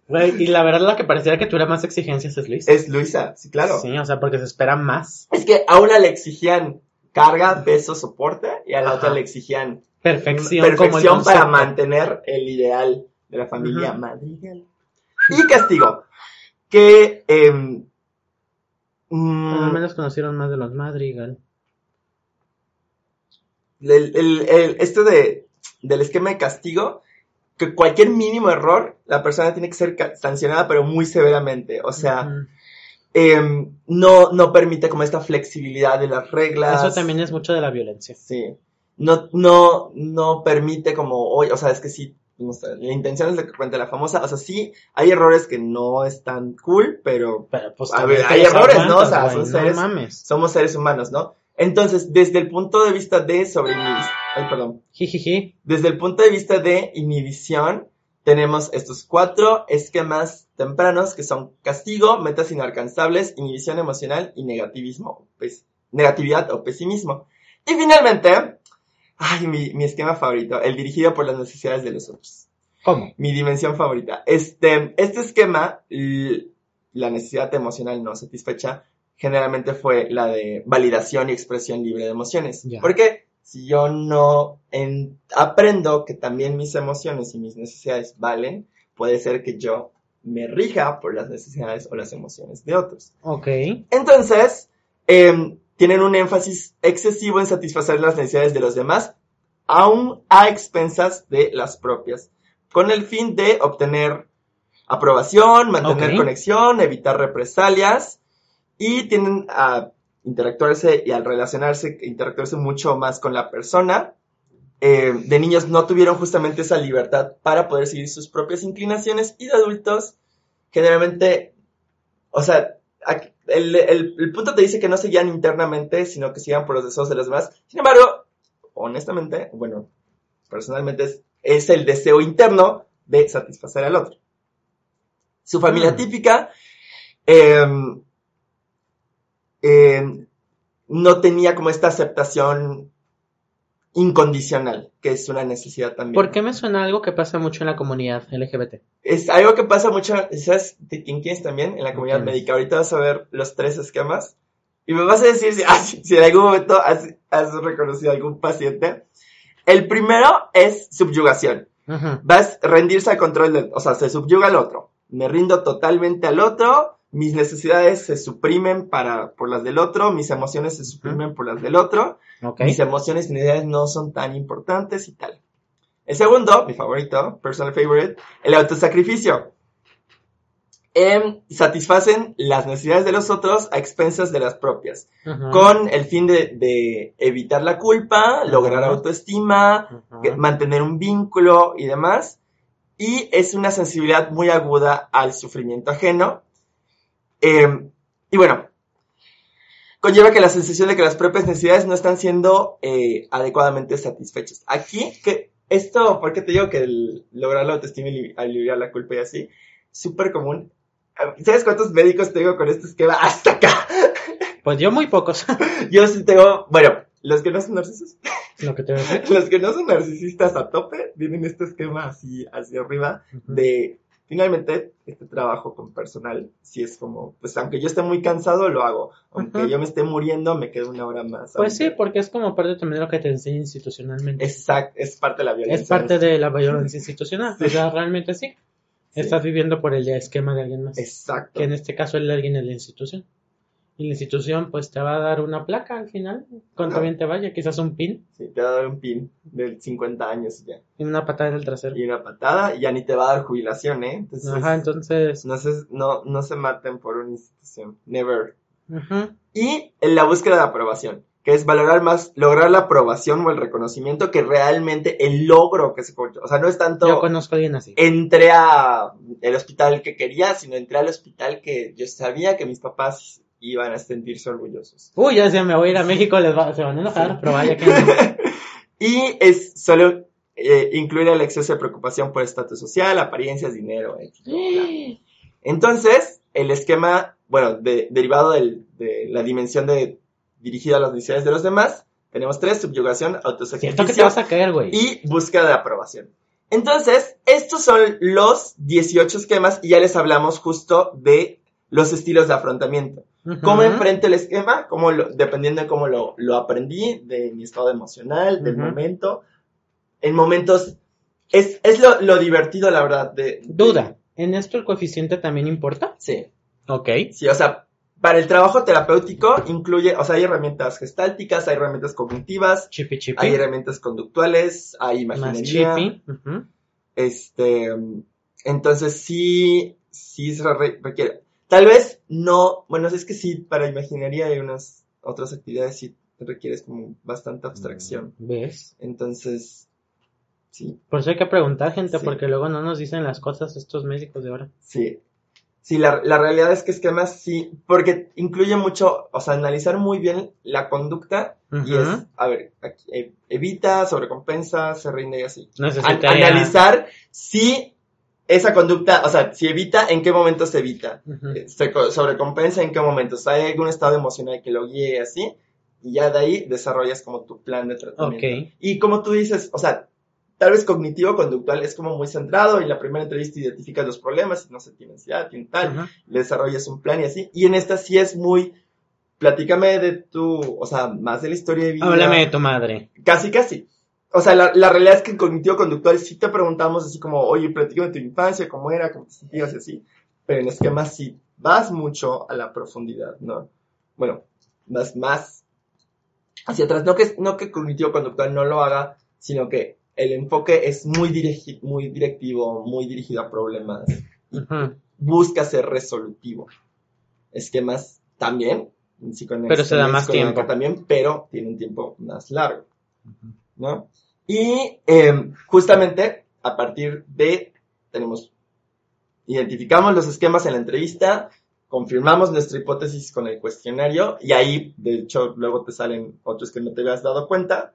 Güey, y la verdad la que pareciera que tuviera más exigencias es Luis. Es Luisa, sí, claro. Sí, o sea, porque se espera más. Es que a una le exigían carga, peso, soporte, y a la Ajá. otra le exigían Perfección, como perfección para mantener el ideal de la familia madrigal. Y castigo, que em, mm, Al menos conocieron más de los Madrigal. el, el- el- esto de, del esquema de castigo, que cualquier mínimo error, la persona tiene que ser sancionada, pero muy severamente. O sea, em, no, no permite como esta flexibilidad de las reglas. Eso también es mucho de la violencia. Sí. No, no, no permite como, oye, o sea, es que sí, no sé, la intención es lo que cuenta la famosa, o sea, sí, hay errores que no están cool, pero Pero pues A ver, hay errores, ¿no? O sea, güey, son seres- No mames. somos seres humanos, ¿no? Entonces, desde el punto de vista de sobre ay, perdón, desde el punto de vista de inhibición, tenemos estos cuatro esquemas tempranos que son castigo, metas inalcanzables, inhibición emocional y negativismo, pues, negatividad o pesimismo. Y finalmente, ay, mi, mi esquema favorito, el dirigido por las necesidades de los otros. ¿Cómo? Mi dimensión favorita. Este, este esquema, la necesidad emocional no satisfecha, generalmente fue la de validación y expresión libre de emociones. Porque si yo no en- aprendo que también mis emociones y mis necesidades valen, puede ser que yo me rija por las necesidades o las emociones de otros. Ok. Entonces, em, tienen un énfasis excesivo en satisfacer las necesidades de los demás, aún a expensas de las propias, con el fin de obtener aprobación, mantener conexión, evitar represalias, y tienen, ah, interactuarse y al relacionarse, interactuarse mucho más con la persona. Eh, de niños no tuvieron justamente esa libertad para poder seguir sus propias inclinaciones y de adultos generalmente, o sea, aquí- el, el- el punto te dice que no se guían internamente, sino que sigan por los deseos de los demás. Sin embargo, honestamente, bueno, personalmente es, es el deseo interno de satisfacer al otro. Su familia Mm. típica em, em, no tenía como esta aceptación incondicional, que es una necesidad también. ¿Por qué me suena algo que pasa mucho en la comunidad LGBT? Es algo que pasa mucho, ¿sabes? de ¿Quién quién es también? En la comunidad médica. Ahorita vas a ver los tres esquemas. Y me vas a decir si, ah, si- en algún momento has, has reconocido a algún paciente. El primero es subyugación. Vas a rendirse al control del, o sea, se subyuga al otro. Me rindo totalmente al otro. Mis necesidades se suprimen para, por las del otro. Mis emociones se suprimen por las del otro. Ok. Mis emociones y necesidades no son tan importantes y tal. El segundo, mi favorito, personal favorite, el autosacrificio. Em, satisfacen las necesidades de los otros a expensas de las propias, con el fin de, de evitar la culpa, lograr autoestima, mantener un vínculo y demás. Y es una sensibilidad muy aguda al sufrimiento ajeno. Em, y bueno, conlleva que la sensación de que las propias necesidades no están siendo eh, adecuadamente satisfechas. Aquí, que esto, porque te digo que el lograr la autoestima y li- aliviar la culpa y así, súper común. ¿Sabes cuántos médicos tengo con este esquema? Hasta acá. Pues yo muy pocos. Yo sí tengo, bueno, los que no son narcisistas, Lo que te voy a decir. los que no son narcisistas a tope, tienen este esquema así hacia arriba Ujú. de finalmente este trabajo con personal, si es como, pues aunque yo esté muy cansado, lo hago. Aunque Ajá. yo me esté muriendo, me quedo una hora más. Pues sí, porque es como parte también de lo que te enseña institucionalmente. Exacto, es parte de la violencia. Es parte de la violencia institucional. Sí. O sea, realmente sí. Sí. Estás viviendo por el esquema de alguien más. Exacto. Que en este caso el alguien es la institución. Y la institución pues te va a dar una placa al final. Cuanto No. bien te vaya, quizás un pin Sí, te va a dar un pin de 50 años y ya. y una patada en el trasero. Y una patada y ya ni te va a dar jubilación, ¿eh? Entonces, Ajá, entonces... no, se, no, no se maten por una institución. Never. ujú. Y en la búsqueda de aprobación, que es valorar más, lograr la aprobación o el reconocimiento que realmente el logro que se consiguió. O sea, no es tanto Yo conozco a alguien así. entré a el hospital que quería, sino entré al hospital que yo sabía que mis papás iban a sentirse orgullosos. Uy, ya sé, me voy a ir a México, les va- se van a enojar, Sí. pero vaya que no. y es solo eh, incluir el exceso de preocupación por estatus social, apariencias, dinero, etc. Entonces, el esquema, bueno, de- derivado del- de la dimensión de dirigida a las necesidades de los demás, tenemos tres, subyugación, que te autosacrificio vas a caer, güey. y búsqueda de aprobación. Entonces, estos son los 18 esquemas y ya les hablamos justo de los estilos de afrontamiento. ¿Cómo enfrento el esquema? ¿Cómo lo- dependiendo de cómo lo, lo aprendí, de mi estado emocional, del momento. En momentos... Es, es lo, lo divertido, la verdad. De, de- Duda, ¿en esto el coeficiente también importa? Sí. Ok. Sí, o sea, para el trabajo terapéutico incluye, o sea, hay herramientas gestálticas, hay herramientas cognitivas, Chipi chipi. hay herramientas conductuales, hay imaginería. Ujú. Este, entonces sí, sí se re- requiere. Tal vez no, bueno, es que sí, para imaginería hay unas otras actividades sí requieres como bastante abstracción. ¿Ves? Entonces, sí, Por eso hay que preguntar, gente, Sí. porque luego no nos dicen las cosas estos médicos de ahora. sí. Sí, la, la realidad es que esquemas sí, porque incluye mucho, o sea, analizar muy bien la conducta y es, a ver, aquí, eh, evita, sobrecompensa, se rinde y así. An- analizar si esa conducta, o sea, si evita, en qué momento se evita. Eh, se co- sobrecompensa en qué momentos. Hay algún estado emocional que lo guíe así, y ya de ahí desarrollas como tu plan de tratamiento. Y como tú dices, o sea, tal vez cognitivo-conductual es como muy centrado, y en la primera entrevista identificas los problemas, y no sé, tiene ansiedad, tiene tal, le desarrollas un plan y así. Y en esta sí es muy, platícame de tu, o sea, más de la historia de vida. Háblame de tu madre. Casi, casi. O sea, la, la realidad es que en cognitivo-conductual sí te preguntamos así como, oye, platícame tu infancia, cómo era, cómo te sentías y así. Pero en esquemas sí vas mucho a la profundidad, ¿no? Bueno, vas más hacia atrás. No que, no que cognitivo-conductual no lo haga, sino que el enfoque es muy, dirigi- muy directivo, muy dirigido a problemas. Ujú. Busca ser resolutivo. Esquemas también, psicoanálisis Pero se da más tiempo. también, pero tiene un tiempo más largo, ¿no? Y eh, justamente a partir de, tenemos, identificamos los esquemas en la entrevista, confirmamos nuestra hipótesis con el cuestionario y ahí, de hecho, luego te salen otros que no te habías dado cuenta,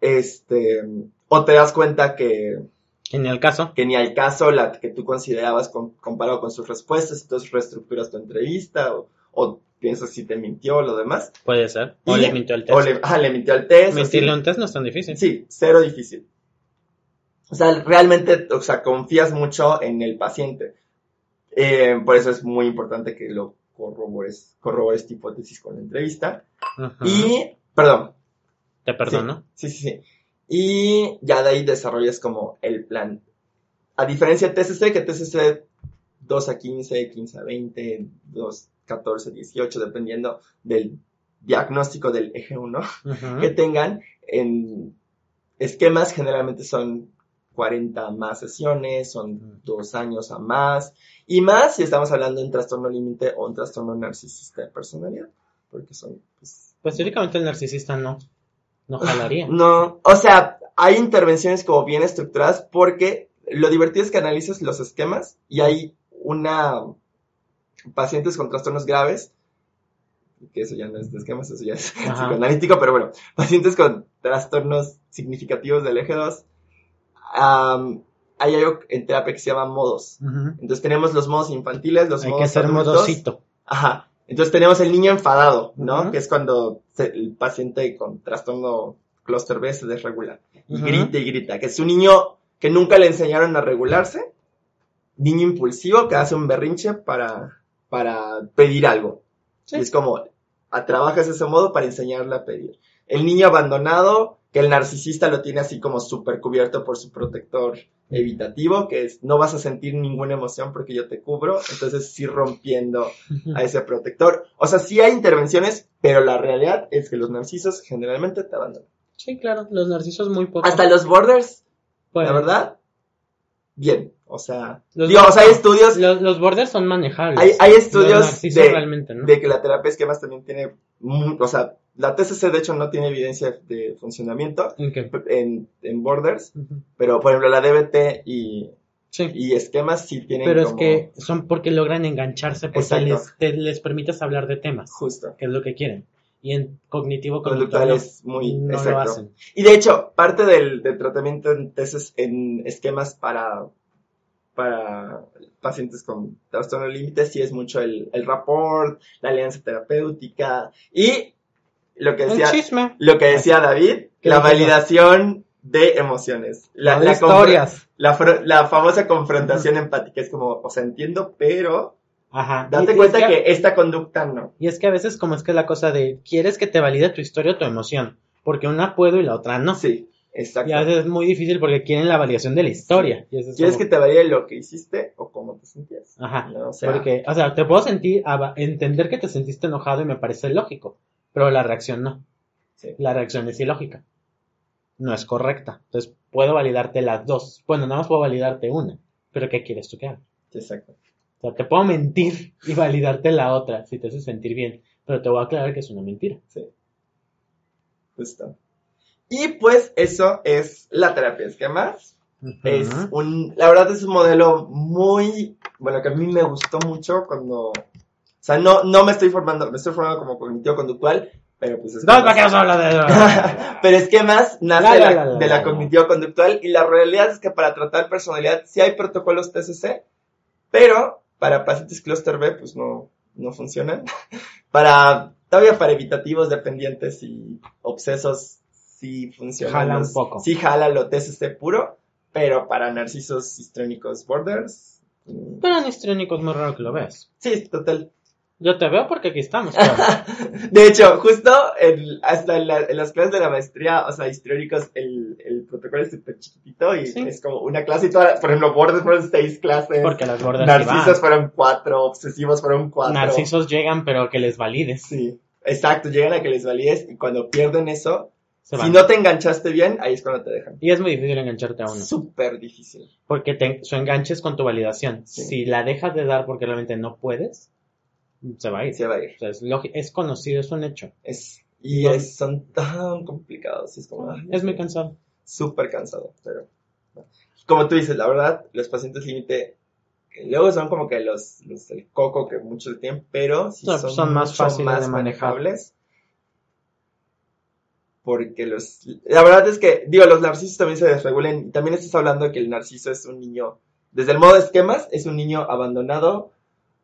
este, o te das cuenta que, En el caso, que ni al caso la que tú considerabas com- comparado con sus respuestas, entonces reestructuras tu entrevista o, o piensas si te mintió o lo demás. puede ser. O Y- le mintió el O test. le, ah, le mintió al test. o Mentirle a sí. un test no es tan difícil. Sí, cero difícil. O sea, realmente, o sea, confías mucho en el paciente. Eh, por eso es muy importante que lo corrobores, corrobores tu hipótesis con la entrevista. Ajá. Y, perdón, Te perdono. Sí, sí, sí. Y ya de ahí desarrollas como el plan. A diferencia de TCC, que TCC 2 a 15, 15 a 20, 2, 14, 18, dependiendo del diagnóstico del eje 1 Ajá. que tengan. En esquemas generalmente son 40 más sesiones, son dos años a más. Y más si estamos hablando de un trastorno límite o un trastorno narcisista de personalidad. Porque son, pues, Pues teóricamente el narcisista no. No jalaría. No, o sea, hay intervenciones como bien estructuradas porque lo divertido es que analizas los esquemas y hay una pacientes con trastornos graves, que eso ya no es de esquemas, eso ya es Ajá. psicoanalítico, pero bueno, pacientes con trastornos significativos del eje 2, am, hay algo en terapia que se llama modos. Ujú. Entonces tenemos los modos infantiles, los Hay modos que ser adultos. modosito. Ajá. Entonces tenemos el niño enfadado, ¿no? Ujú. Que es cuando se- el paciente con trastorno clúster B se desregula. Y Ujú. grita y grita. Que es un niño que nunca le enseñaron a regularse. Niño impulsivo que hace un berrinche para, para pedir algo. Sí. Y es como, a, trabajas ese modo para enseñarle a pedir. El niño abandonado, que el narcisista lo tiene así como súper cubierto por su protector evitativo, que es, no vas a sentir ninguna emoción porque yo te cubro, entonces sí rompiendo a ese protector. O sea, sí hay intervenciones, pero la realidad es que los narcisos generalmente te abandonan. Sí, claro, los narcisos muy poco. Hasta los borders, Pues, la verdad, bien. O sea, Los sea, hay estudios, Los, los borders son manejables. hay, hay estudios de, realmente, ¿no? de que la terapia de esquemas también tiene, o sea, la TCC de hecho no tiene evidencia de funcionamiento ¿En en, en borders, pero por ejemplo la DBT y, Sí. y esquemas sí tienen Pero es que son porque logran engancharse, porque les, te- les permites hablar de temas, justo. que es lo que quieren. Y en cognitivo Conductual es muy no lo hacen. Y de hecho, parte del, del tratamiento en, tesis- en esquemas para, para pacientes con trastorno límite sí es mucho el, el rapport, la alianza terapéutica y lo que decía, lo que decía David, ¿Qué la validación de emociones. La, la historias. la la famosa confrontación empática es como, o sea, entiendo, pero Ajá. date Y- cuenta es que esta conducta no. Y es que a veces como es que la cosa de, quieres que te valide tu historia o tu emoción, porque una puedo y la otra no. Sí, exacto. Y a veces es muy difícil porque quieren la validación de la historia. Y eso es ¿Quieres como- que te valide lo que hiciste o cómo te sentías? Ajá. ¿No? O sea, Porque, o sea, te puedo sentir, entender que te sentiste enojado y me parece lógico, pero la reacción no. Sí. La reacción es ilógica. No es correcta. Entonces, puedo validarte las dos. Bueno, nada más puedo validarte una. Pero ¿qué quieres tú que haga? exacto. O sea, te puedo mentir y validarte la otra si te hace sentir bien. Pero te voy a aclarar que es una mentira. Justo. Y pues eso es la terapia de esquemas. Es Ujú. un, la verdad es un modelo muy, bueno, que a mí me gustó mucho cuando, o sea, no, no me estoy formando, me estoy formando como cognitivo conductual, pero pues No, esquemas- ¿para qué nos habla de eso? pero esquemas nace La, de la, la, de la cognitivo conductual y la realidad es que para tratar personalidad sí hay protocolos TCC, pero para pacientes clúster B pues no, no funcionan. para, todavía para evitativos, dependientes y obsesos sí funcionan. Jala un los- poco. Sí jala lo TCC puro, pero para narcisos histrónicos borders, mm, Pero en histriónico es muy raro que lo veas. sí, total. Yo te veo porque aquí estamos. De hecho, justo en- hasta en, la- en las clases de la maestría, o sea, histriónicos, el, el protocolo es súper chiquitito y Sí. es como una clase y toda, por ejemplo, bordes fueron seis clases, Porque las gordas sí narcisos fueron cuatro, obsesivos fueron cuatro. Narcisos llegan, pero que les valides. Sí, exacto, llegan a que les valides y cuando pierden eso, si no te enganchaste bien, ahí es cuando te dejan. Y es muy difícil engancharte a uno. Súper difícil. Porque te, su enganche es con tu validación. Sí. Si la dejas de dar porque realmente no puedes, se va a ir. se va a ir. O sea, es, conocido, es un hecho. Es, y No. es- son tan complicados. Es como, ay, Es muy cansado. súper cansado, pero como tú dices, la verdad, los pacientes límite luego son como que los, los del coco que muchos tienen, pero sí Son- son, más mucho fáciles más de manejables. Porque los, la verdad es que, digo, los narcisos también se desregulen. y También estás hablando de que el narciso es un niño, desde el modo de esquemas, es un niño abandonado,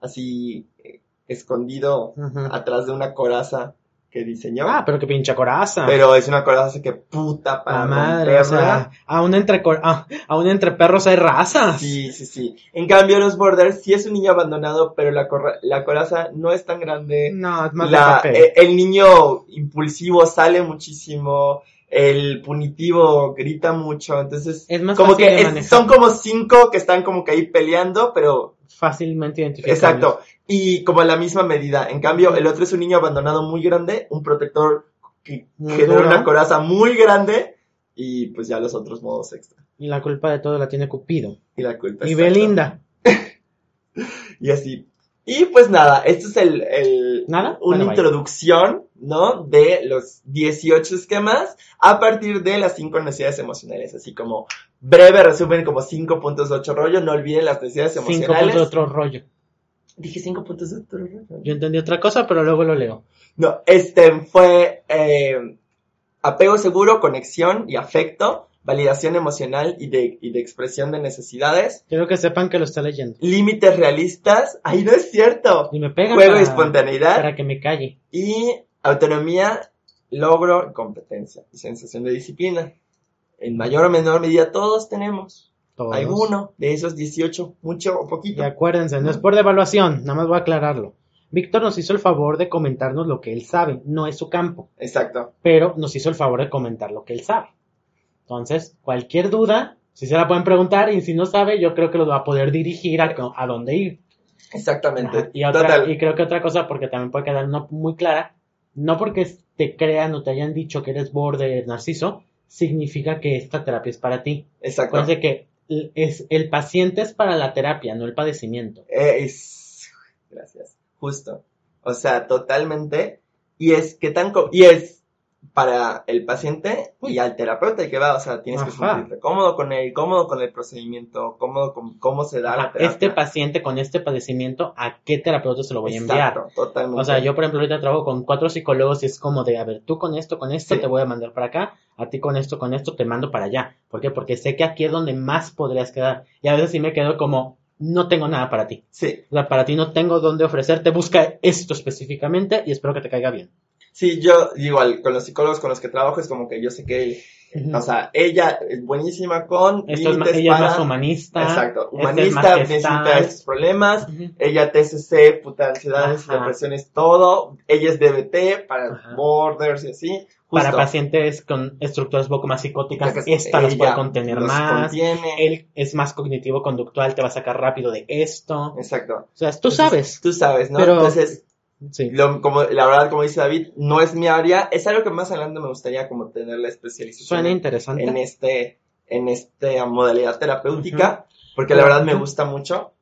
así, eh, escondido atrás de una coraza que diseñó. Ah, pero qué pinche coraza. Pero es una coraza que puta para La madre, o sea, aún entre, ah, aún entre perros hay razas. Sí, sí, sí. En cambio, los Borders sí es un niño abandonado, pero la, corra- la coraza no es tan grande. No, es más de La- papel. eh, el niño impulsivo sale muchísimo. El punitivo grita mucho. Entonces, Es más como fácil que de es- manejar. son como cinco que están como que ahí peleando, pero Fácilmente identificable. exacto. Y como en la misma medida. En cambio, el otro es un niño abandonado muy grande, un protector que genera una coraza muy grande. Y pues ya los otros modos extra. Y la culpa de todo la tiene Cupido. Y la culpa Y. Belinda. Y así. Y pues nada, esto es el, el- ¿Nada? una Bueno, introducción, ¿no? De los 18 esquemas a partir de las cinco necesidades emocionales. Así como breve resumen, como cinco puntos de ocho rollo. No olviden las necesidades emocionales. puntos de otro rollo. Dije cinco puntos de otro rollo. Yo entendí otra cosa, pero luego lo leo. No, este fue eh, apego seguro, conexión y afecto, validación emocional y de, y de expresión de necesidades, Quiero que sepan que lo está leyendo. límites realistas, ahí no es cierto, Y me pegan juego para, y espontaneidad, para que me calle. y autonomía, logro y competencia y sensación de disciplina. En mayor o menor medida todos tenemos Todos. alguno de esos 18, mucho o Y poquito. acuérdense, no es por devaluación, nada más voy a aclararlo. Víctor nos hizo el favor de comentarnos lo que él sabe, no es su campo, Exacto. pero nos hizo el favor de comentar lo que él sabe. Entonces, cualquier duda, si se la pueden preguntar y si no sabe, yo creo que los va a poder dirigir a, a dónde ir. Exactamente. Ajá. Y, otra, Total. y creo que otra cosa, porque también puede quedar no muy clara, no porque te crean o te hayan dicho que eres borde narciso, significa que esta terapia es para ti. Exacto. Acuérdense que el- es, el paciente es para la terapia, no el padecimiento. Eh, Es... Gracias. Justo. O sea, totalmente. Y es que tan... Y es para el paciente y al terapeuta que va, o sea, tienes que sentirte cómodo con él, cómodo con el procedimiento, cómodo con cómo se da la terapia. este paciente con este padecimiento, ¿a qué terapeuta se lo voy a enviar? Exacto, totalmente. O sea, yo, por ejemplo, ahorita trabajo con cuatro psicólogos y es como de, a ver, tú con esto, con esto Sí. te voy a mandar para acá, a ti con esto, con esto te mando para allá. ¿Por qué? Porque sé que aquí es donde más podrías quedar. Y a veces sí me quedo como, no tengo nada para ti. Sí, O sea, para ti no tengo dónde ofrecerte, busca esto específicamente y espero que te caiga bien. Sí, yo igual, con los psicólogos con los que trabajo es como que yo sé que, Ujú. o sea, ella es buenísima con Esto es más, es humanista. Exacto, este es humanista, más gestal. estos problemas, ella TCC, puta, ansiedades, Ajá. depresiones, todo, ella es DBT para Ajá. borders y así, Para pacientes con estructuras un poco más psicóticas, esta los ella puede contener los más. contiene. Él es más cognitivo-conductual, te va a sacar rápido de esto. Exacto. O sea, tú Entonces, sabes. Tú sabes, ¿no? Pero- Entonces, Sí. lo- como, la verdad, como dice David, no es mi área, es algo que más adelante me gustaría como tener la especialización Suena en- interesante. en este, en esta modalidad terapéutica, porque la verdad me gusta mucho.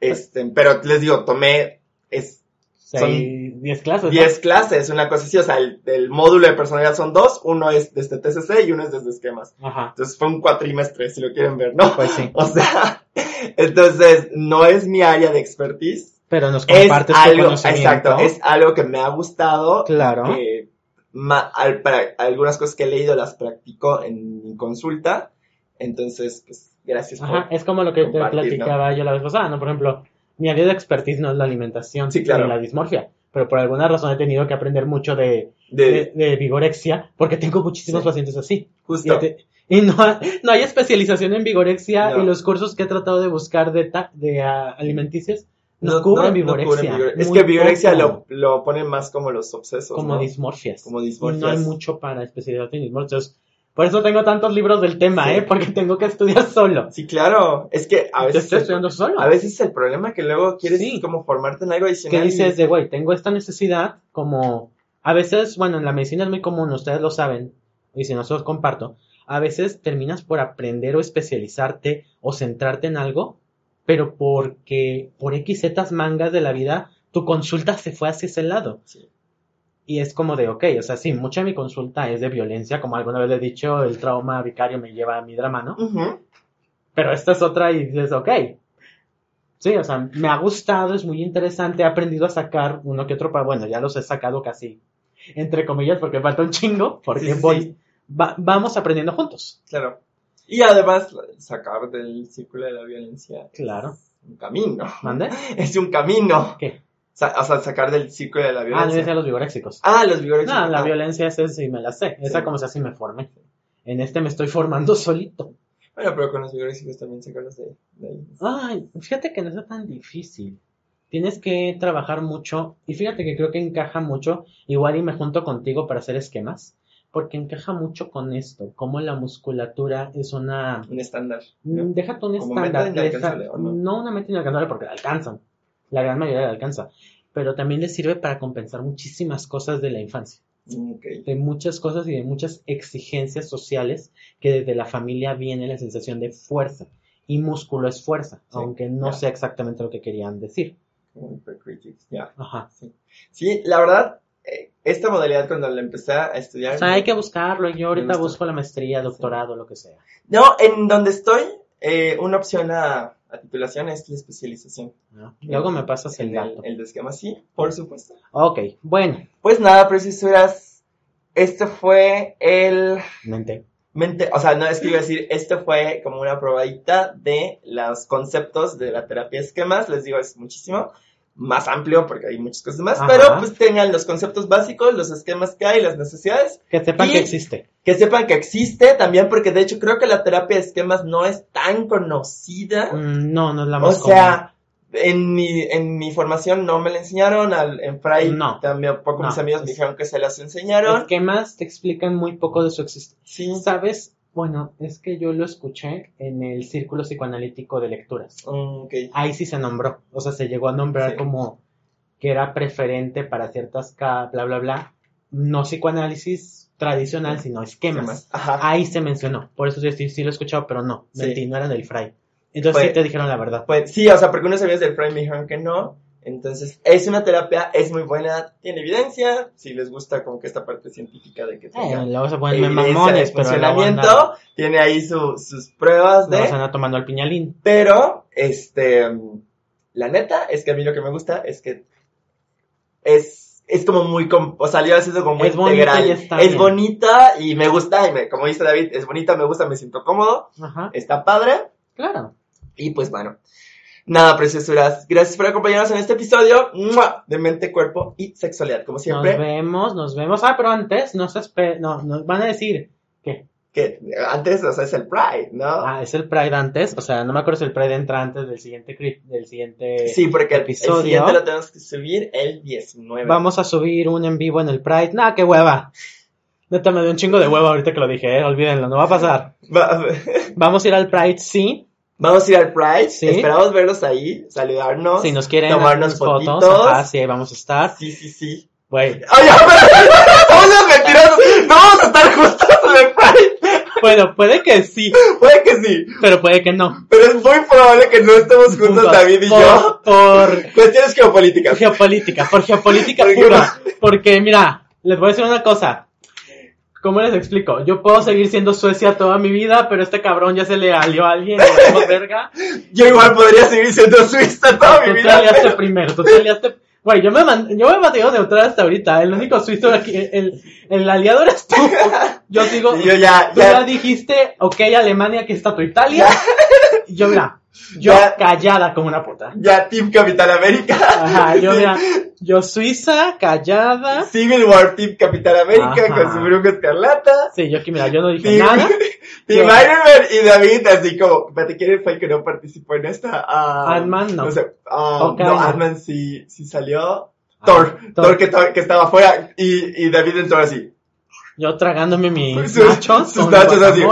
Este, pero les digo, tomé es Hay 10 clases. ¿no? 10 clases, una cosa así, o sea, el, el módulo de personalidad son dos, uno es desde TCC y uno es desde esquemas. Ajá. Entonces fue un cuatrimestre, si lo quieren ver, ¿no? Pues sí. O sea, entonces no es mi área de expertise, Pero nos es compartes tu algo, conocimiento. exacto, es algo que me ha gustado. Claro. que ma- al- para- algunas cosas que he leído las practico en mi consulta, entonces, pues, gracias por... Ajá, es como lo que te platicaba yo la vez pasada, ¿no? Por ejemplo, mi área de expertise no es la alimentación Sí, claro. ni la dismorfia, pero por alguna razón he tenido que aprender mucho de, de, de, de vigorexia, porque tengo muchísimos Sí. pacientes así. justo, Y, te- y no, no hay especialización en vigorexia No. y los cursos que he tratado de buscar de, ta- de ah, alimenticios no, cubren vigorexia. Es que vigorexia lo, lo ponen más como los obsesos, como dismorfias. Como Y no hay dismorfias. mucho para especialidad en dismorfias. Por eso tengo tantos libros del tema, Sí. ¿eh? Porque tengo que estudiar solo. Sí, claro, es que a veces... estoy estudiando solo. A veces es el problema que luego quieres Sí. como formarte en algo adicional. que dices de, güey, tengo esta necesidad, como a veces, bueno, en la medicina es muy común, ustedes lo saben, y si no se los comparto, a veces terminas por aprender o especializarte o centrarte en algo, pero porque por X, Z mangas de la vida, tu consulta se fue hacia ese lado. Sí. Y es como de, ok, o sea, sí, mucha de mi consulta es de violencia, como alguna vez le he dicho, el trauma vicario me lleva a mi drama, ¿no? Ujú. Pero esta es otra y dices, ok. Sí, o sea, me ha gustado, es muy interesante, he aprendido a sacar uno que otro, pa- bueno, ya los he sacado casi, entre comillas, porque falta un chingo, porque sí, voy, sí. va- vamos aprendiendo juntos. Claro. Y además, sacar del círculo de la violencia Claro. es un camino. ¿Mande? Es un camino. ¿Qué? Sa- o sea, sacar del círculo de la Ah, violencia. decía los vigoréxicos. Ah, los vigores. No, la Ah, violencia esa sí me la sé, esa Sí. como se así me formé. En este me estoy formando solito. Bueno, pero con los vigores también sacarlos de, de ahí. Ay, fíjate que no es tan difícil. Tienes que trabajar mucho y fíjate que creo que encaja mucho, igual y me junto contigo para hacer esquemas, porque encaja mucho con esto, como la musculatura es una... Un estándar. Mm, ¿no? Déjate un Como estándar. meta le inalcanzable, sa- ¿o no? no una meta inalcanzable porque la alcanzan. La gran mayoría la alcanza. Pero también le sirve para compensar muchísimas cosas de la infancia. Mm, Ok. De muchas cosas y de muchas exigencias sociales que desde la familia viene la sensación de fuerza. Y músculo es fuerza, Sí, aunque no ya. sé exactamente lo que querían decir. Ajá. Sí, la verdad, esta modalidad cuando la empecé a estudiar. O sea, hay que buscarlo. Yo ahorita busco la maestría, doctorado, lo que sea. No, en donde estoy, eh, una opción a, a titulación es la especialización. ¿no? Luego me pasas el el, dato. el de esquema, sí, por supuesto. Ok, bueno. Pues nada, preciosuras. Este fue el Mente. mente, o sea, no es que iba a decir, esto fue como una probadita de los conceptos de la terapia de esquemas. Les digo, es muchísimo más amplio porque hay muchas cosas más, Ajá. pero pues tengan los conceptos básicos, los esquemas que hay, las necesidades. Que sepan que existe. Que sepan que existe también, porque de hecho creo que la terapia de esquemas no es tan conocida. Mm, no, no es la O más sea, en mi, en mi formación no me la enseñaron, al, en Fray No. también poco No. mis amigos me dijeron que se las enseñaron. Esquemas te explican muy poco de su existencia. Sí. ¿Sabes? Bueno, es que yo lo escuché en el Círculo Psicoanalítico de Lecturas. Mm. Ahí sí se nombró. O sea, se llegó a nombrar Sí. como que era preferente para ciertas bla bla bla. No psicoanálisis tradicional, sino esquemas. Ajá. Ahí se mencionó. Por eso yo sí, sí lo he escuchado, pero no. Sí. Mentí, no era del Fray. Entonces sí te dijeron la verdad. Pues sí, o sea, porque unos amigos del Fray me dijeron que no. Entonces, es una terapia, es muy buena, tiene evidencia. Si les gusta como que esta parte científica de que tenga Eh, se ponen evidencia mamones, de pero funcionamiento, andan- tiene ahí su- sus pruebas de... luego se andan tomando el piñalín. Pero, este, la neta es que a mí lo que me gusta es que es, es como muy, com- o sea, yo como muy Es integral. es bien. bonita y me gusta, y me, como dice David, es bonita, me gusta, me siento cómodo, Ajá, está padre, claro. y pues bueno. Nada, preciosuras. Gracias por acompañarnos en este episodio ¡mua! de mente, cuerpo y sexualidad. Como Nos siempre, vemos, nos vemos. Ah, pero antes, no se espe- no, nos van a decir que que antes, o sea, es el Pride, ¿no? ah, es el Pride antes, o sea, no me acuerdo si el Pride entra antes del siguiente clip, del siguiente. sí, porque el, el episodio. siguiente lo tenemos que subir el 19. Vamos a subir un en vivo en el Pride. Nah, qué hueva. Neta, me dio un chingo de hueva ahorita que lo dije, eh, olvídenlo, no va a pasar. Va- Vamos a ir al Pride, sí. Vamos a ir al Pride. Sí. Esperamos verlos ahí, saludarnos. Si nos quieren tomarnos hacer fotos, fotitos. ajá, sí, ahí vamos a estar. Sí, sí, sí. Güey, ¡Oye. ¡No vamos a estar juntos en el Pride! bueno, puede que sí, Puede que sí, pero puede que no. pero es muy probable que no estemos juntos Juntos, David y por, yo. Por Cuestiones geopolíticas. geopolítica, por geopolítica pura. Porque, mira, les voy a decir una cosa. ¿Cómo les explico? Yo puedo seguir siendo Suecia toda mi vida, pero este cabrón ya se le alió a alguien, verga. Yo igual podría seguir siendo suiza toda mi Tú te vida. aliaste primero, tú te aliaste. Güey, yo me, man- yo me he mantenido neutral hasta ahorita. El único suizo aquí, el, el aliado eres tú. Yo sigo. Y yo ya, Tú ya ya, dijiste, ok, Alemania, aquí está tu Italia. Y yo, mira, yo Ya. callada como una puta. ya Team Capitán América. Ajá, yo, mira, yo Suiza, callada. Civil War Team Capitán América Ajá. con su bruja escarlata. Sí, yo aquí, mira, yo no dije Team, nada. Team Iron Man y David, así como, espérate, ¿quién fue el que no participó en esta? Ah, Ant-Man, no. sé, ah, no, no. Ant-Man sí, sí salió. Ah, Thor, Thor. Thor, que, estaba afuera y, y David entró así. Yo tragándome mis Sus- nachos. sus nachos así.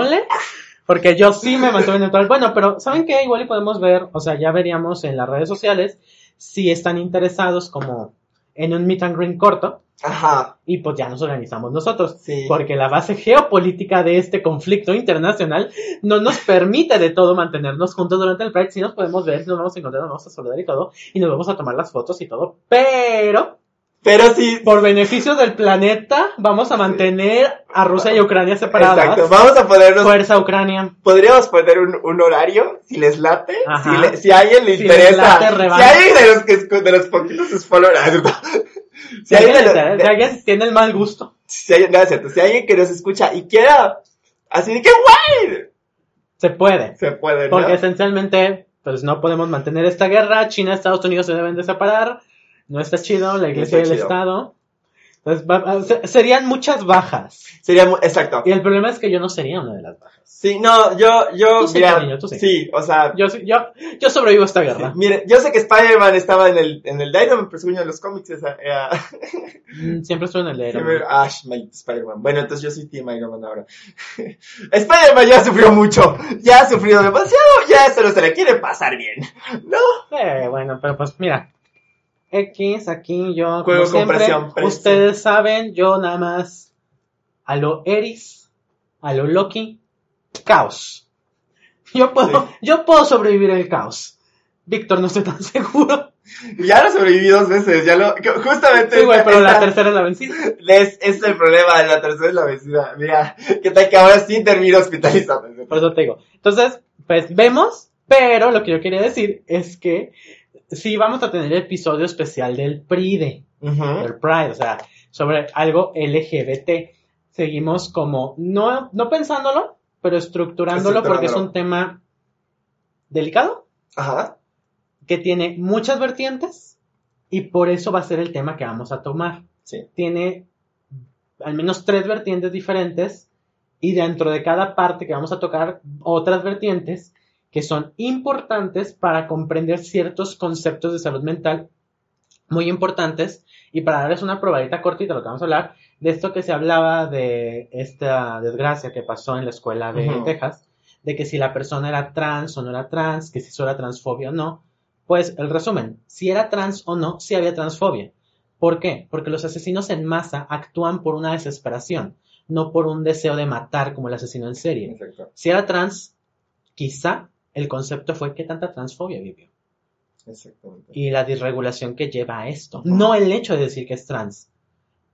Porque yo sí me mantuve neutral. Bueno, pero ¿saben qué? Igual y podemos ver, o sea, ya veríamos en las redes sociales si están interesados como en un meet and greet corto Ajá, y pues ya nos organizamos nosotros. sí. Porque la base geopolítica de este conflicto internacional no nos permite de todo mantenernos juntos durante el Pride. Sí nos podemos ver, nos vamos a encontrar, nos vamos a saludar y todo, y nos vamos a tomar las fotos y todo, pero Pero sí, por beneficio del planeta vamos a mantener a Rusia y Ucrania separadas. exacto. Vamos a ponernos, Fuerza Ucrania. podríamos poner un, un horario, si les late, si, le- si a alguien le Si les interesa, late, si alguien de los, que, de los poquitos sus followers, si Si alguien, alguien, de los- si alguien tiene el mal gusto, si alguien- no, es cierto, si alguien que nos escucha y quiera, así de que guay, se puede. se puede, ¿no? Porque esencialmente, pues no podemos mantener esta guerra. China y Estados Unidos se deben de separar. No está chido, la iglesia y está el chido. Estado. Entonces, va- se- serían muchas bajas. Sería exacto. Y el problema es que yo no sería una de las bajas. Sí, no, yo, yo, Tú sí, mira, cariño, tú sí. sí, o sea, Yo, yo, yo sobrevivo a esta guerra. mire, yo sé que Spider-Man estaba en el, en el Dynamo, pero según yo en los cómics esa, era, Mm, Siempre estoy en el leer. siempre- ah, Spider-Man. Bueno, entonces yo soy Team Iron Man ahora. Spider-Man ya sufrió mucho, ya ha sufrido demasiado, ya eso no se le quiere pasar bien. No, Eh, bueno, pero pues mira. X, aquí yo. Juego como siempre, presión, presión. Ustedes saben, yo nada más. A lo Eris, a lo Loki, caos. Yo puedo, yo puedo sobrevivir el caos. Víctor, no estoy tan seguro. ya lo sobreviví dos veces, ya lo, que- justamente. Sí, güey, esta- pero la tercera es la vencida. es, es el problema, la tercera es la vencida. Mira, qué tal que ahora sí termino hospitalizado. Por eso te digo. Entonces, pues vemos, pero lo que yo quería decir es que sí vamos a tener episodio especial del PRIDE. Del Pride, o sea, sobre algo LGBT. Seguimos como, no, no pensándolo, pero estructurándolo porque es un tema delicado, Ajá, que tiene muchas vertientes y por eso va a ser el tema que vamos a tomar. sí. Tiene al menos tres vertientes diferentes y dentro de cada parte que vamos a tocar otras vertientes que son importantes para comprender ciertos conceptos de salud mental muy importantes y para darles una probadita cortita lo que vamos a hablar de esto que se hablaba de esta desgracia que pasó en la escuela de. Texas de que si la persona era trans o no era trans, que si eso era transfobia o no, pues el resumen, si era trans o no, si había transfobia. ¿Por qué? Porque los asesinos en masa actúan por una desesperación, no por un deseo de matar como el asesino en serie. Exacto, Si era trans, quizá el concepto fue qué tanta transfobia vivió exactamente. y la disregulación que lleva a esto. No el hecho de decir que es trans.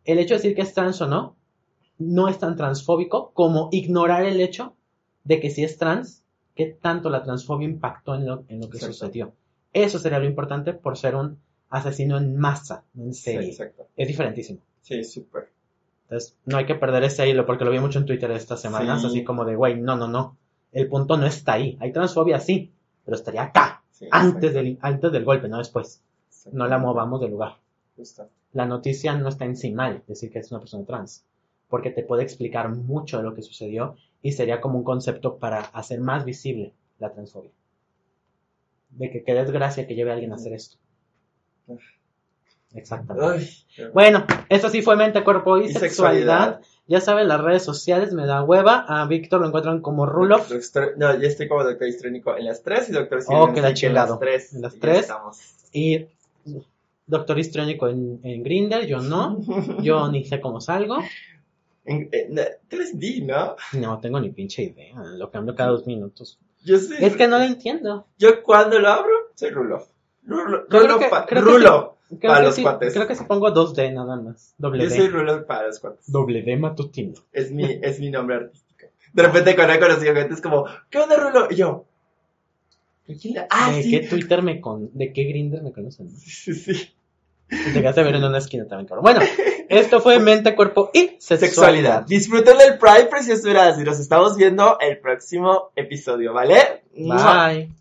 El hecho de decir que es trans o no, no es tan transfóbico como ignorar el hecho de que si es trans, qué tanto la transfobia impactó en lo, en lo que Exacto. sucedió. Eso sería lo importante por ser un asesino en masa, en Sí, serie. exacto. es diferentísimo. Sí, súper. Entonces, no hay que perder ese hilo porque lo vi mucho en Twitter estas semanas, Sí. así como de, güey, no, no, no. El punto no está ahí. Hay transfobia, sí, pero estaría acá, Sí, antes del, antes del golpe, no después. No la movamos del lugar. Justo. La noticia no está en sí mal decir que es una persona trans, porque te puede explicar mucho de lo que sucedió y sería como un concepto para hacer más visible la transfobia. De que qué desgracia que lleve a alguien a hacer esto. Exactamente. Ay, Bueno, esto sí fue mente, cuerpo y, Y sexualidad. sexualidad. Ya saben, las redes sociales me da hueva. A Víctor lo encuentran como Rulof. No, ya estoy como doctor histrónico en las tres y doctor Oh, Silvio que la en chingado. las tres. En las Y ya tres. estamos. Y Doctor Histriónico en, en Grinder, yo no. Yo ni sé cómo salgo. En- eh, no, Tú eres D, ¿no? No tengo ni pinche idea. Lo cambio cada dos minutos. Yo soy. Es que no lo entiendo. Yo cuando lo abro, soy Rulo. Rulo, Yo Rulo Rulo Creo para que, los sí, cuates. creo que si pongo 2D nada más. Doble Yo soy. Rulo para los cuates. Doble D matutino. Es mi, es mi nombre artístico. De repente cuando he conocido gente es como, ¿qué onda Rulo? Y yo, ¿de Ah, ¿De sí. qué Twitter me con... ¿De qué Grinder me conocen? Sí, sí, sí. Te a ver en una esquina también, cabrón. Bueno, esto fue mente, cuerpo y Sexualidad. sexualidad. Disfruten del Pride, preciosuras, y nos estamos viendo el próximo episodio, ¿vale? Bye.